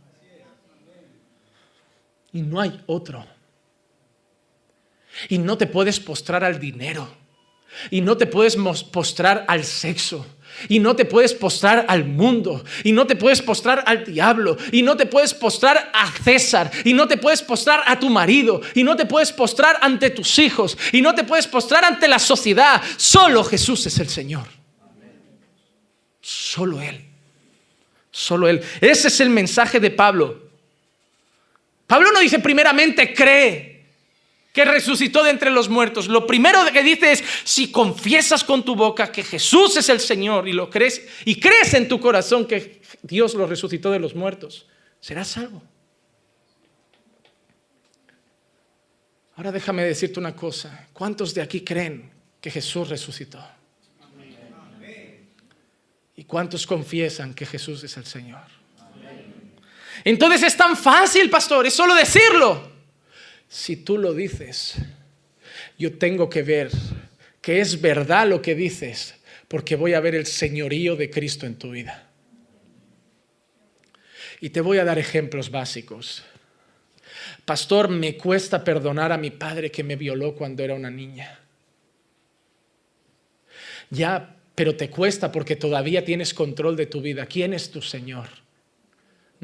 Y no hay otro. Y no te puedes postrar al dinero. Y no te puedes postrar al sexo. Y no te puedes postrar al mundo, y no te puedes postrar al diablo, y no te puedes postrar a César, y no te puedes postrar a tu marido, y no te puedes postrar ante tus hijos, y no te puedes postrar ante la sociedad. Solo Jesús es el Señor. Solo Él. Solo Él. Ese es el mensaje de Pablo. Pablo no dice primeramente cree, que resucitó de entre los muertos. Lo primero que dice es, si confiesas con tu boca que Jesús es el Señor y lo crees y crees en tu corazón que Dios lo resucitó de los muertos, serás salvo. Ahora déjame decirte una cosa. ¿Cuántos de aquí creen que Jesús resucitó? ¿Y cuántos confiesan que Jesús es el Señor? Entonces es tan fácil, pastor, es solo decirlo si tú lo dices, yo tengo que ver que es verdad lo que dices, porque voy a ver el señorío de Cristo en tu vida. Y te voy a dar ejemplos básicos. Pastor, me cuesta perdonar a mi padre que me violó cuando era una niña. Ya, pero te cuesta porque todavía tienes control de tu vida. ¿Quién es tu Señor?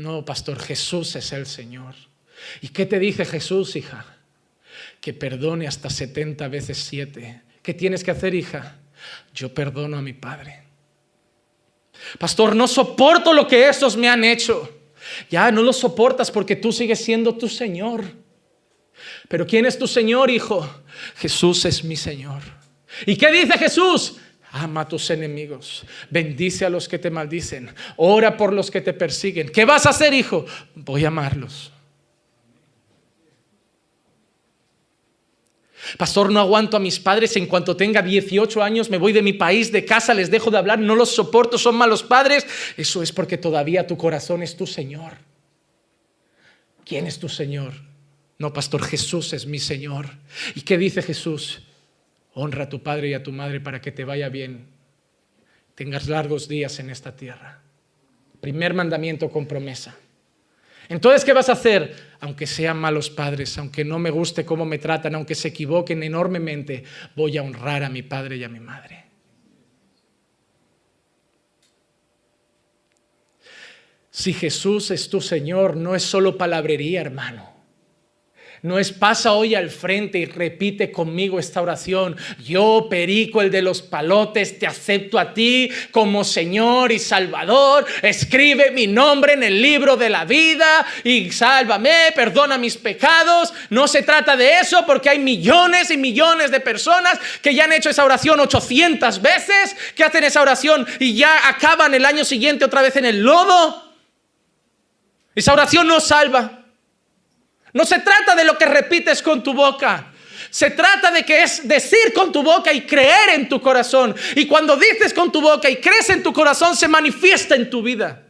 No, pastor, Jesús es el Señor. ¿Y qué te dice Jesús, hija? Que perdone hasta 70 veces 7. ¿Qué tienes que hacer, hija? Yo perdono a mi padre. Pastor, no soporto lo que estos me han hecho. Ya no lo soportas porque tú sigues siendo tu Señor. Pero ¿quién es tu Señor, hijo? Jesús es mi Señor. ¿Y qué dice Jesús? Ama a tus enemigos, bendice a los que te maldicen, ora por los que te persiguen. ¿Qué vas a hacer, hijo? Voy a amarlos. Pastor, no aguanto a mis padres, en cuanto tenga 18 años me voy de mi país, de casa, les dejo de hablar, no los soporto, son malos padres. Eso es porque todavía tu corazón es tu Señor. ¿Quién es tu Señor? No, pastor, Jesús es mi Señor. ¿Y qué dice Jesús? Honra a tu padre y a tu madre para que te vaya bien, tengas largos días en esta tierra. Primer mandamiento con promesa. Entonces, ¿qué vas a hacer? Aunque sean malos padres, aunque no me guste cómo me tratan, aunque se equivoquen enormemente, voy a honrar a mi padre y a mi madre. Si Jesús es tu Señor, no es solo palabrería, hermano. No es pasa hoy al frente y repite conmigo esta oración. Yo, Perico, el de los palotes, te acepto a ti como Señor y Salvador. Escribe mi nombre en el libro de la vida y sálvame, perdona mis pecados. No se trata de eso porque hay millones y millones de personas que ya han hecho esa oración 800 veces, que hacen esa oración y ya acaban el año siguiente otra vez en el lodo. Esa oración no salva. No se trata de lo que repites con tu boca. Se trata de que es decir con tu boca y creer en tu corazón. Y cuando dices con tu boca y crees en tu corazón, se manifiesta en tu vida.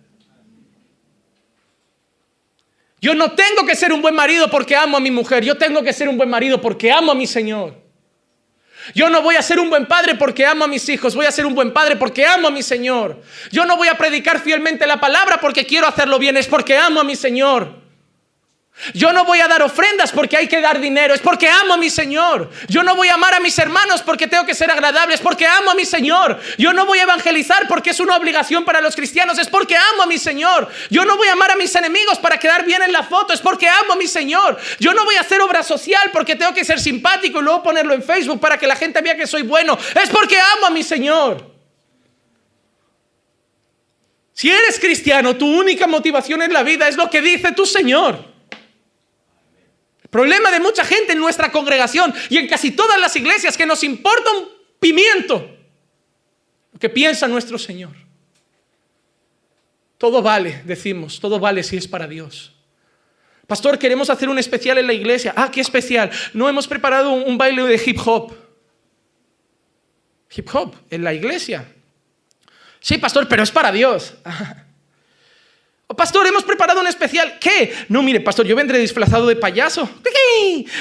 Yo no tengo que ser un buen marido porque amo a mi mujer. Yo tengo que ser un buen marido porque amo a mi Señor. Yo no voy a ser un buen padre porque amo a mis hijos, voy a ser un buen padre porque amo a mi Señor. Yo no voy a predicar fielmente la palabra porque quiero hacerlo bien, es porque amo a mi Señor. Yo no voy a dar ofrendas porque hay que dar dinero, es porque amo a mi Señor. Yo no voy a amar a mis hermanos porque tengo que ser agradable, es porque amo a mi Señor. Yo no voy a evangelizar porque es una obligación para los cristianos, es porque amo a mi Señor. Yo no voy a amar a mis enemigos para quedar bien en la foto, es porque amo a mi Señor. Yo no voy a hacer obra social porque tengo que ser simpático y luego ponerlo en Facebook para que la gente vea que soy bueno, es porque amo a mi Señor. Si eres cristiano, tu única motivación en la vida es lo que dice tu Señor. Problema de mucha gente en nuestra congregación y en casi todas las iglesias que nos importa un pimiento lo que piensa nuestro Señor. Todo vale, decimos, todo vale si es para Dios. Pastor, queremos hacer un especial en la iglesia. Ah, qué especial. No hemos preparado un, baile de hip hop. Hip hop en la iglesia. Sí, pastor, pero es para Dios. Pastor, hemos preparado un especial. ¿Qué? No, mire, pastor, yo vendré disfrazado de payaso.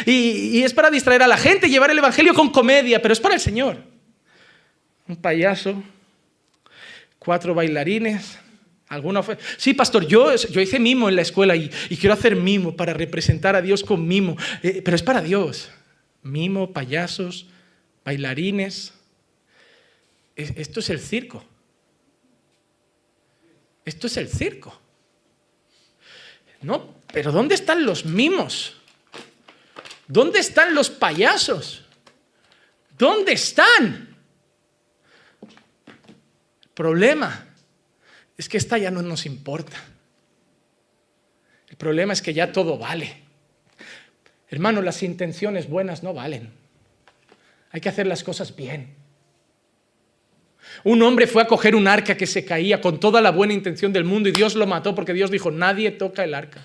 Y, es para distraer a la gente, llevar el Evangelio con comedia, pero es para el Señor. Un payaso, cuatro bailarines, alguna. Sí, pastor, yo, yo hice mimo en la escuela y, quiero hacer mimo para representar a Dios con mimo, eh, pero es para Dios. Mimo, payasos, bailarines. esto es el circo. Esto es el circo. No, pero ¿dónde están los mimos? ¿Dónde están los payasos? ¿Dónde están? El problema es que esta ya no nos importa. El problema es que ya todo vale. Hermano, las intenciones buenas no valen. Hay que hacer las cosas bien. Un hombre fue a coger un arca que se caía con toda la buena intención del mundo y Dios lo mató porque Dios dijo, nadie toca el arca.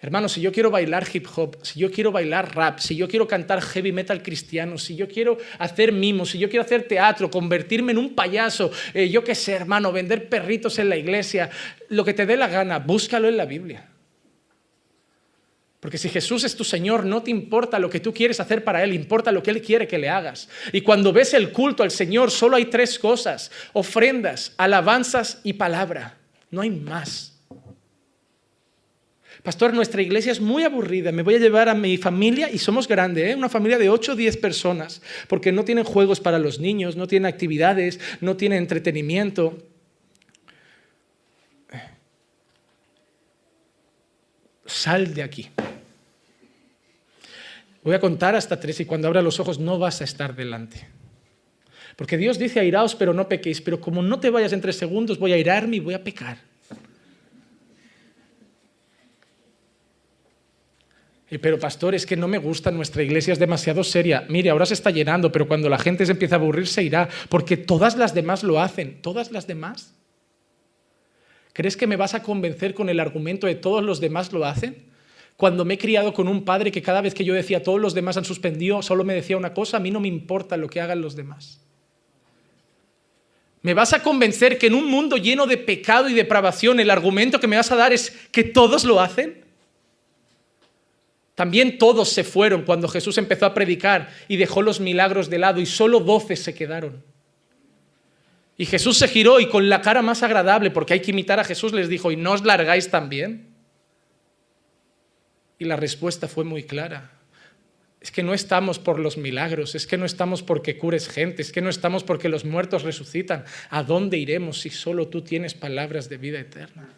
Hermano, si yo quiero bailar hip hop, si yo quiero bailar rap, si yo quiero cantar heavy metal cristiano, si yo quiero hacer mimos, si yo quiero hacer teatro, convertirme en un payaso, eh, yo qué sé, hermano, vender perritos en la iglesia, lo que te dé la gana, búscalo en la Biblia. Porque si Jesús es tu Señor, no te importa lo que tú quieres hacer para Él, importa lo que Él quiere que le hagas. Y cuando ves el culto al Señor, solo hay tres cosas, ofrendas, alabanzas y palabra. No hay más. Pastor, nuestra iglesia es muy aburrida. Me voy a llevar a mi familia y somos grande, ¿eh? una familia de 8 o 10 personas, porque no tienen juegos para los niños, no tienen actividades, no tienen entretenimiento. Sal de aquí. Voy a contar hasta tres y cuando abra los ojos no vas a estar delante. Porque Dios dice airaos, pero no pequéis. Pero como no te vayas en tres segundos, voy a airarme y voy a pecar. Pero pastor, es que no me gusta, nuestra iglesia es demasiado seria. Mire, ahora se está llenando, pero cuando la gente se empieza a aburrir se irá, porque todas las demás lo hacen, todas las demás. ¿Crees que me vas a convencer con el argumento de todos los demás lo hacen? Cuando me he criado con un padre que cada vez que yo decía todos los demás han suspendido, solo me decía una cosa, a mí no me importa lo que hagan los demás. ¿Me vas a convencer que en un mundo lleno de pecado y depravación el argumento que me vas a dar es que todos lo hacen? También todos se fueron cuando Jesús empezó a predicar y dejó los milagros de lado y solo doce se quedaron. Y Jesús se giró y con la cara más agradable, porque hay que imitar a Jesús, les dijo, ¿y no os largáis también? Y la respuesta fue muy clara. Es que no estamos por los milagros, es que no estamos porque cures gente, es que no estamos porque los muertos resucitan. ¿A dónde iremos si solo tú tienes palabras de vida eterna?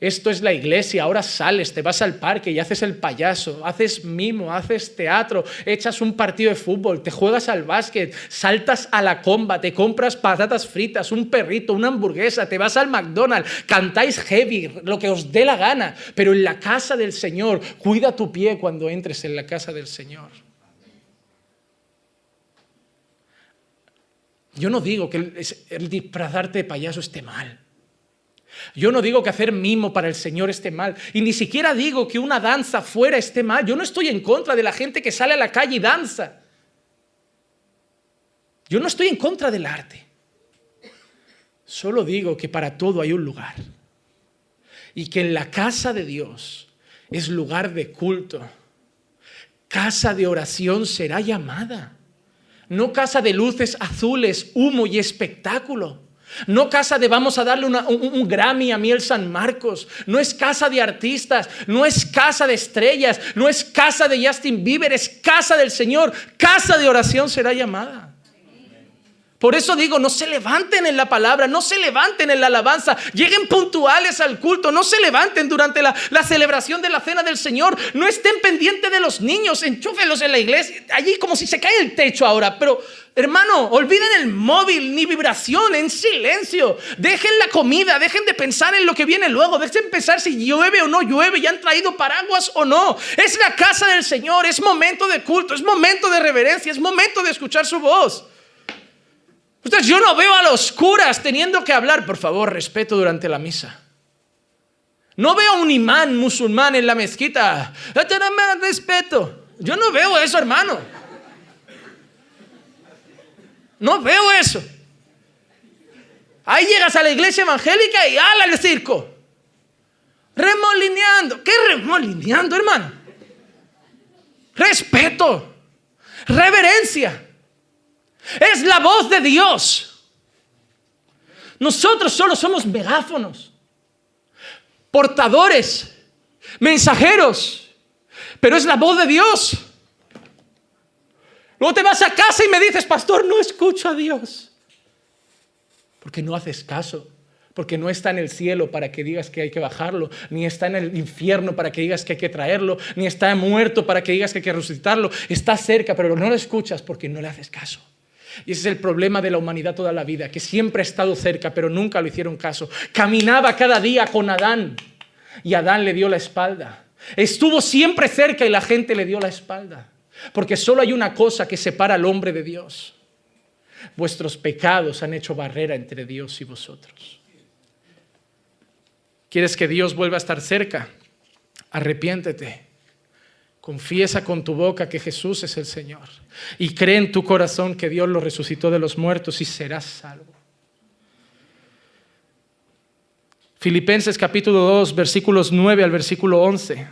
Esto es la iglesia, ahora sales, te vas al parque y haces el payaso, haces mimo, haces teatro, echas un partido de fútbol, te juegas al básquet, saltas a la comba, te compras patatas fritas, un perrito, una hamburguesa, te vas al McDonald's, cantáis heavy, lo que os dé la gana, pero en la casa del Señor, cuida tu pie cuando entres en la casa del Señor. Yo no digo que el disfrazarte de payaso esté mal. Yo no digo que hacer mimo para el Señor esté mal. Y ni siquiera digo que una danza fuera esté mal. Yo no estoy en contra de la gente que sale a la calle y danza. Yo no estoy en contra del arte. Solo digo que para todo hay un lugar. Y que en la casa de Dios es lugar de culto. Casa de oración será llamada. No casa de luces azules, humo y espectáculo. No casa de vamos a darle un, un, Grammy a Miel San Marcos. No es casa de artistas. No es casa de estrellas. No es casa de Justin Bieber. Es casa del Señor. Casa de oración será llamada. Por eso digo, no se levanten en la palabra, no se levanten en la alabanza, lleguen puntuales al culto, no se levanten durante la, la celebración de la cena del Señor, no estén pendientes de los niños, enchúfenlos en la iglesia, allí como si se cae el techo ahora, pero Hermano, olviden el móvil, ni vibración, en silencio. Dejen la comida, dejen de pensar en lo que viene luego, dejen pensar si llueve o no llueve, ya han traído paraguas o no. Es la casa del Señor, es momento de culto, es momento de reverencia, es momento de escuchar su voz. Ustedes, yo no veo a los curas teniendo que hablar, por favor, respeto durante la misa. No veo a un imán musulmán en la mezquita. Respeto. Yo no veo eso, hermano. No veo eso. Ahí llegas a la iglesia evangélica y ¡ala el circo! Remolineando. ¿Qué remolineando, hermano? Respeto. Reverencia. Es la voz de Dios. Nosotros solo somos megáfonos, portadores, mensajeros, pero es la voz de Dios. Luego te vas a casa y me dices, pastor, no escucho a Dios. Porque no haces caso. Porque no está en el cielo para que digas que hay que bajarlo, ni está en el infierno para que digas que hay que traerlo, ni está muerto para que digas que hay que resucitarlo. Está cerca, pero no lo escuchas porque no le haces caso. Y ese es el problema de la humanidad toda la vida, que siempre ha estado cerca, pero nunca lo hicieron caso. Caminaba cada día con Adán y Adán le dio la espalda. Estuvo siempre cerca y la gente le dio la espalda. Porque solo hay una cosa que separa al hombre de Dios. Vuestros pecados han hecho barrera entre Dios y vosotros. ¿Quieres que Dios vuelva a estar cerca? Arrepiéntete. Confiesa con tu boca que Jesús es el Señor. Y cree en tu corazón que Dios lo resucitó de los muertos y serás salvo. Filipenses capítulo 2, versículos 9 al versículo 11.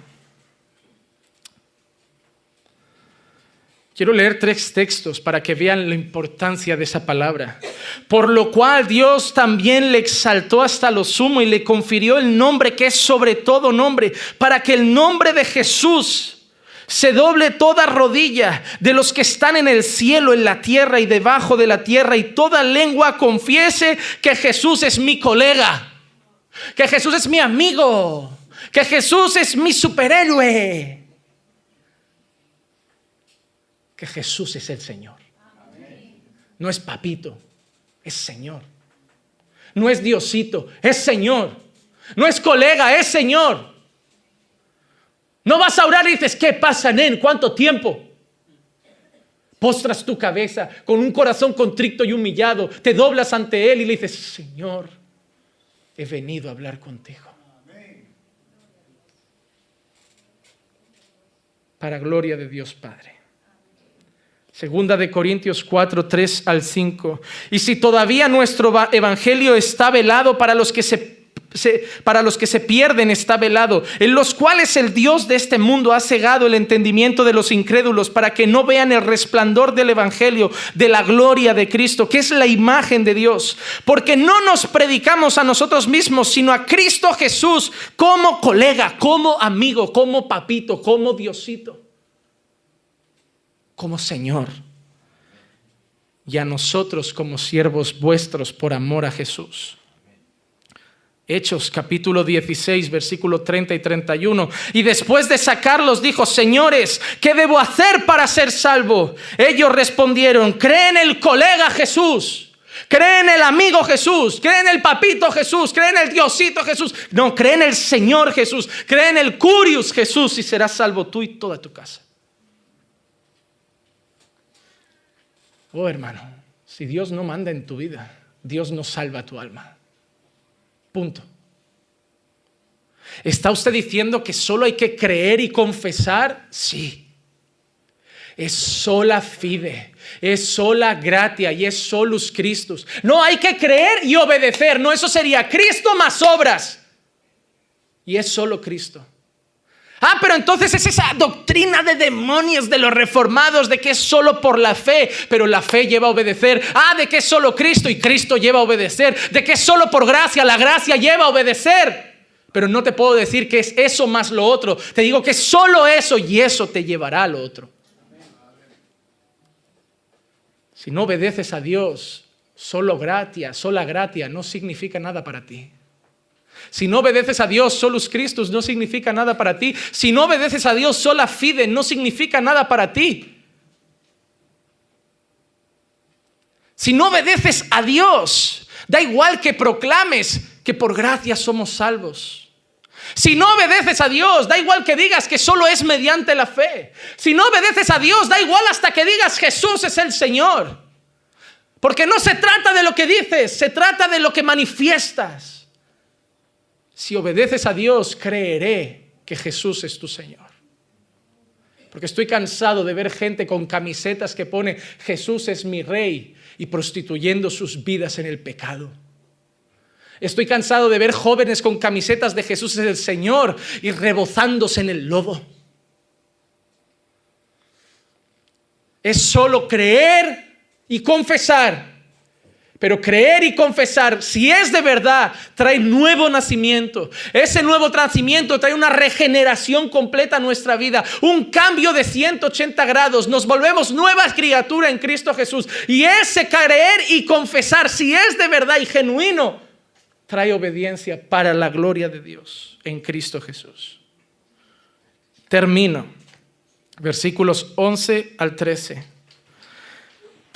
Quiero leer tres textos para que vean la importancia de esa palabra. Por lo cual Dios también le exaltó hasta lo sumo y le confirió el nombre que es sobre todo nombre, para que el nombre de Jesús se doble toda rodilla de los que están en el cielo, en la tierra y debajo de la tierra, y toda lengua confiese que Jesús es mi colega, que Jesús es mi amigo, que Jesús es mi superhéroe que Jesús es el Señor. No es papito, es Señor. No es Diosito, es Señor. No es colega, es Señor. No vas a orar y dices, ¿qué pasa, Nen? ¿Cuánto tiempo? Postras tu cabeza con un corazón contrito y humillado, te doblas ante Él y le dices, Señor, he venido a hablar contigo. Para gloria de Dios Padre. Segunda de Corintios 4, 3 al 5. Y si todavía nuestro evangelio está velado para los que se, para los que se pierden está velado, en los cuales el Dios de este mundo ha cegado el entendimiento de los incrédulos para que no vean el resplandor del evangelio de la gloria de Cristo, que es la imagen de Dios, porque no nos predicamos a nosotros mismos, sino a Cristo Jesús como colega, como amigo, como papito, como Diosito. Como Señor. Y a nosotros como siervos vuestros por amor a Jesús. Hechos capítulo 16, versículo 30 y 31. Y después de sacarlos dijo, señores, ¿qué debo hacer para ser salvo? Ellos respondieron, creen en el colega Jesús, creen en el amigo Jesús, creen en el papito Jesús, creen en el Diosito Jesús. No, creen en el Señor Jesús, creen en el Curius Jesús y serás salvo tú y toda tu casa. Oh hermano, si Dios no manda en tu vida, Dios no salva tu alma. Punto. ¿Está usted diciendo que solo hay que creer y confesar? Sí. Es sola fide, es sola gratia y es solus Christus. No hay que creer y obedecer, no, eso sería Cristo más obras. Y es solo Cristo. Ah, pero entonces es esa doctrina de demonios de los reformados de que es solo por la fe, pero la fe lleva a obedecer. Ah, de que es solo Cristo y Cristo lleva a obedecer. De que es solo por gracia, la gracia lleva a obedecer. Pero no te puedo decir que es eso más lo otro. Te digo que es solo eso y eso te llevará a lo otro. Si no obedeces a Dios, solo gratia, sola gratia, no significa nada para ti. Si no obedeces a Dios, solus Christus no significa nada para ti. Si no obedeces a Dios, sola fide no significa nada para ti. Si no obedeces a Dios, da igual que proclames que por gracia somos salvos. Si no obedeces a Dios, da igual que digas que solo es mediante la fe. Si no obedeces a Dios, da igual hasta que digas Jesús es el Señor. Porque no se trata de lo que dices, se trata de lo que manifiestas. Si obedeces a Dios, creeré que Jesús es tu Señor. Porque estoy cansado de ver gente con camisetas que pone Jesús es mi rey y prostituyendo sus vidas en el pecado. Estoy cansado de ver jóvenes con camisetas de Jesús es el Señor y rebozándose en el lodo. Es solo creer y confesar Pero creer y confesar, si es de verdad, trae nuevo nacimiento. Ese nuevo nacimiento trae una regeneración completa a nuestra vida, un cambio de 180 grados. Nos volvemos nuevas criaturas en Cristo Jesús. Y ese creer y confesar, si es de verdad y genuino, trae obediencia para la gloria de Dios en Cristo Jesús. Termino. Versículos 11 al 13.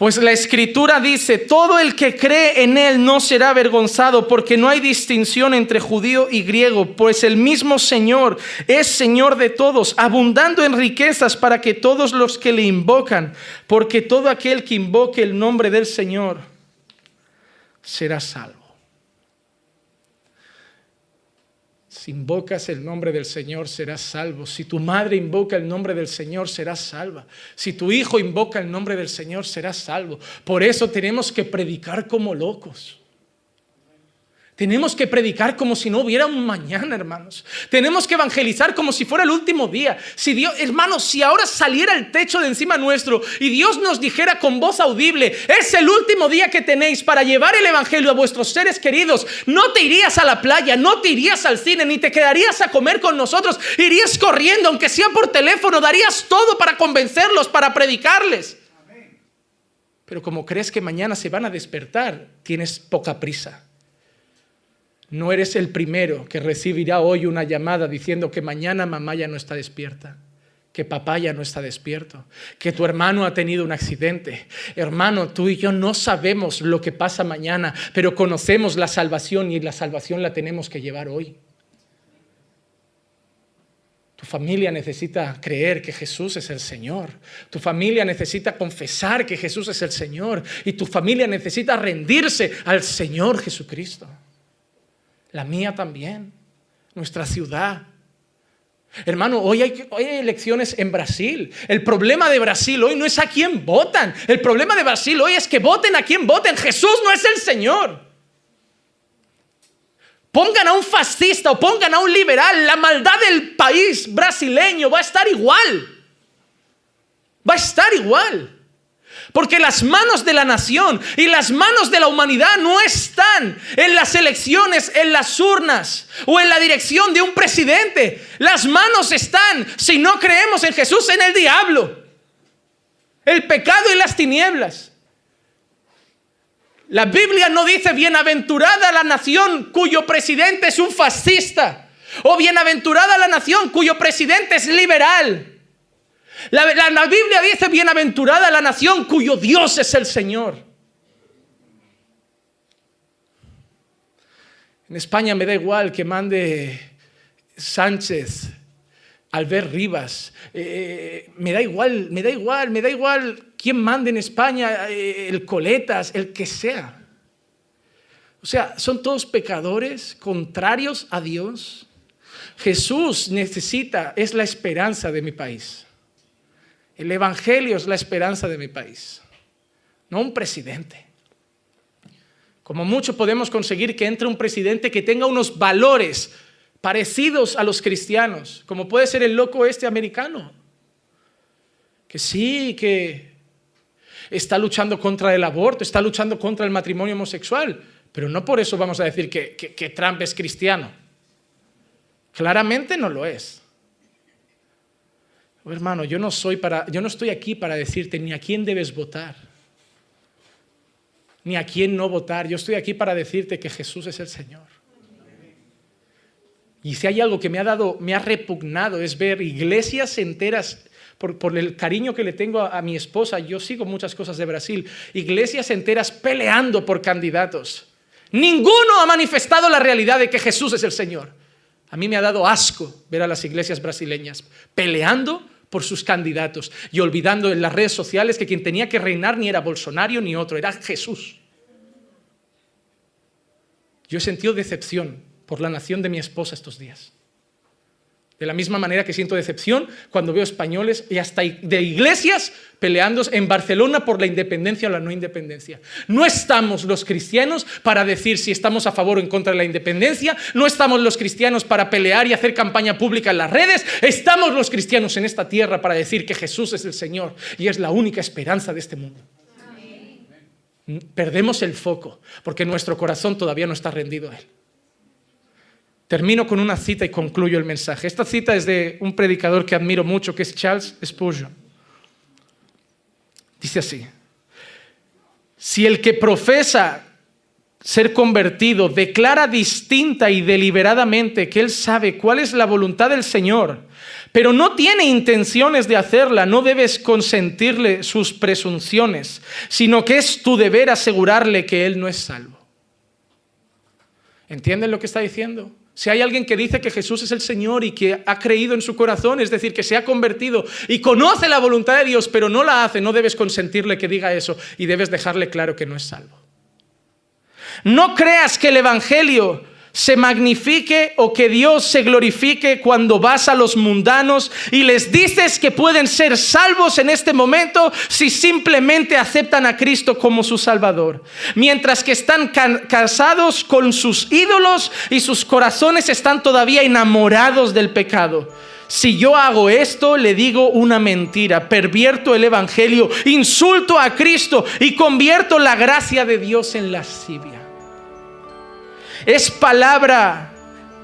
Pues la escritura dice, todo el que cree en él no será avergonzado porque no hay distinción entre judío y griego, pues el mismo Señor es Señor de todos, abundando en riquezas para que todos los que le invocan, porque todo aquel que invoque el nombre del Señor será salvo. Si invocas el nombre del Señor, serás salvo. Si tu madre invoca el nombre del Señor, serás salva. Si tu hijo invoca el nombre del Señor, serás salvo. Por eso tenemos que predicar como locos. Tenemos que predicar como si no hubiera un mañana, hermanos. Tenemos que evangelizar como si fuera el último día. Si Dios, hermanos, si ahora saliera el techo de encima nuestro y Dios nos dijera con voz audible, es el último día que tenéis para llevar el evangelio a vuestros seres queridos, no te irías a la playa, no te irías al cine, ni te quedarías a comer con nosotros, irías corriendo, aunque sea por teléfono, darías todo para convencerlos, para predicarles. Pero como crees que mañana se van a despertar, tienes poca prisa. No eres el primero que recibirá hoy una llamada diciendo que mañana mamá ya no está despierta, que papá ya no está despierto, que tu hermano ha tenido un accidente. Hermano, tú y yo no sabemos lo que pasa mañana, pero conocemos la salvación y la salvación la tenemos que llevar hoy. Tu familia necesita creer que Jesús es el Señor. Tu familia necesita confesar que Jesús es el Señor. Y tu familia necesita rendirse al Señor Jesucristo la mía también, nuestra ciudad. Hermano, hoy hay, elecciones en Brasil. El problema de Brasil hoy no es a quién votan. El problema de Brasil hoy es que voten a quien voten. Jesús no es el Señor. Pongan a un fascista o pongan a un liberal. La maldad del país brasileño va a estar igual. Va a estar igual. Porque las manos de la nación y las manos de la humanidad no están en las elecciones, en las urnas o en la dirección de un presidente. Las manos están, si no creemos en Jesús, en el diablo. El pecado y las tinieblas. La Biblia no dice bienaventurada la nación cuyo presidente es un fascista o bienaventurada la nación cuyo presidente es liberal. La, Biblia dice, bienaventurada la nación cuyo Dios es el Señor. En España me da igual que mande Sánchez, Albert Rivas, eh, me da igual, me da igual, me da igual quién mande en España, eh, el Coletas, el que sea. O sea, son todos pecadores contrarios a Dios. Jesús necesita, es la esperanza de mi país. El Evangelio es la esperanza de mi país, no un presidente. Como mucho podemos conseguir que entre un presidente que tenga unos valores parecidos a los cristianos, como puede ser el loco este americano, que sí, que está luchando contra el aborto, está luchando contra el matrimonio homosexual, pero no por eso vamos a decir que, Trump es cristiano. Claramente no lo es. Hermano, yo no, soy para, yo no estoy aquí para decirte ni a quién debes votar, ni a quién no votar. Yo estoy aquí para decirte que Jesús es el Señor. Y si hay algo que me ha dado, me ha repugnado, es ver iglesias enteras, por, el cariño que le tengo a, a, mi esposa, yo sigo muchas cosas de Brasil, iglesias enteras peleando por candidatos. Ninguno ha manifestado la realidad de que Jesús es el Señor. A mí me ha dado asco ver a las iglesias brasileñas peleando por sus candidatos y olvidando en las redes sociales que quien tenía que reinar ni era Bolsonaro ni otro, era Jesús. Yo he sentido decepción por la nación de mi esposa estos días. De la misma manera que siento decepción cuando veo españoles y hasta de iglesias peleando en Barcelona por la independencia o la no independencia. No estamos los cristianos para decir si estamos a favor o en contra de la independencia. No estamos los cristianos para pelear y hacer campaña pública en las redes. Estamos los cristianos en esta tierra para decir que Jesús es el Señor y es la única esperanza de este mundo. perdemos el foco porque nuestro corazón todavía no está rendido a Él. Termino con una cita y concluyo el mensaje. Esta cita es de un predicador que admiro mucho, que es Charles Spurgeon. Dice así, si el que profesa ser convertido declara distinta y deliberadamente que él sabe cuál es la voluntad del Señor, pero no tiene intenciones de hacerla, no debes consentirle sus presunciones, sino que es tu deber asegurarle que él no es salvo. ¿Entienden lo que está diciendo? Si hay alguien que dice que Jesús es el Señor y que ha creído en su corazón, es decir, que se ha convertido y conoce la voluntad de Dios, pero no la hace, no debes consentirle que diga eso y debes dejarle claro que no es salvo. No creas que el Evangelio se magnifique o que Dios se glorifique cuando vas a los mundanos y les dices que pueden ser salvos en este momento si simplemente aceptan a Cristo como su Salvador. Mientras que están casados con sus ídolos y sus corazones están todavía enamorados del pecado. Si yo hago esto, le digo una mentira, pervierto el Evangelio, insulto a Cristo y convierto la gracia de Dios en lascivia. Es palabra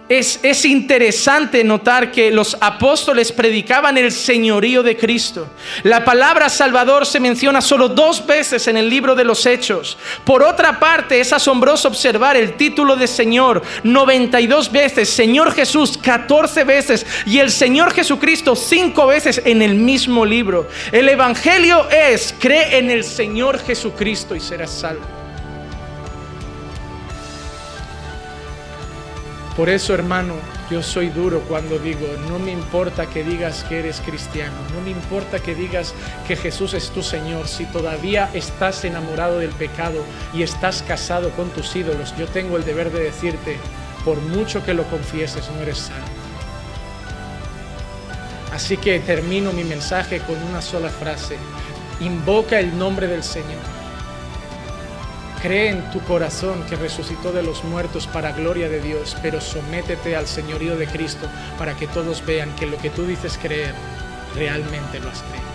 es, interesante notar que los apóstoles predicaban el señorío de Cristo. La palabra Salvador se menciona solo dos veces en el libro de los Hechos. Por otra parte, es asombroso observar el título de Señor 92 veces, Señor Jesús 14 veces y el Señor Jesucristo 5 veces en el mismo libro. El Evangelio es, cree en el Señor Jesucristo y serás salvo. Por eso, hermano, yo soy duro cuando digo, no me importa que digas que eres cristiano, no me importa que digas que Jesús es tu Señor, si todavía estás enamorado del pecado y estás casado con tus ídolos, yo tengo el deber de decirte, por mucho que lo confieses, no eres salvo. Así que termino mi mensaje con una sola frase, invoca el nombre del Señor Cree en tu corazón que resucitó de los muertos para gloria de Dios, pero sométete al señorío de Cristo para que todos vean que lo que tú dices creer realmente lo has creído.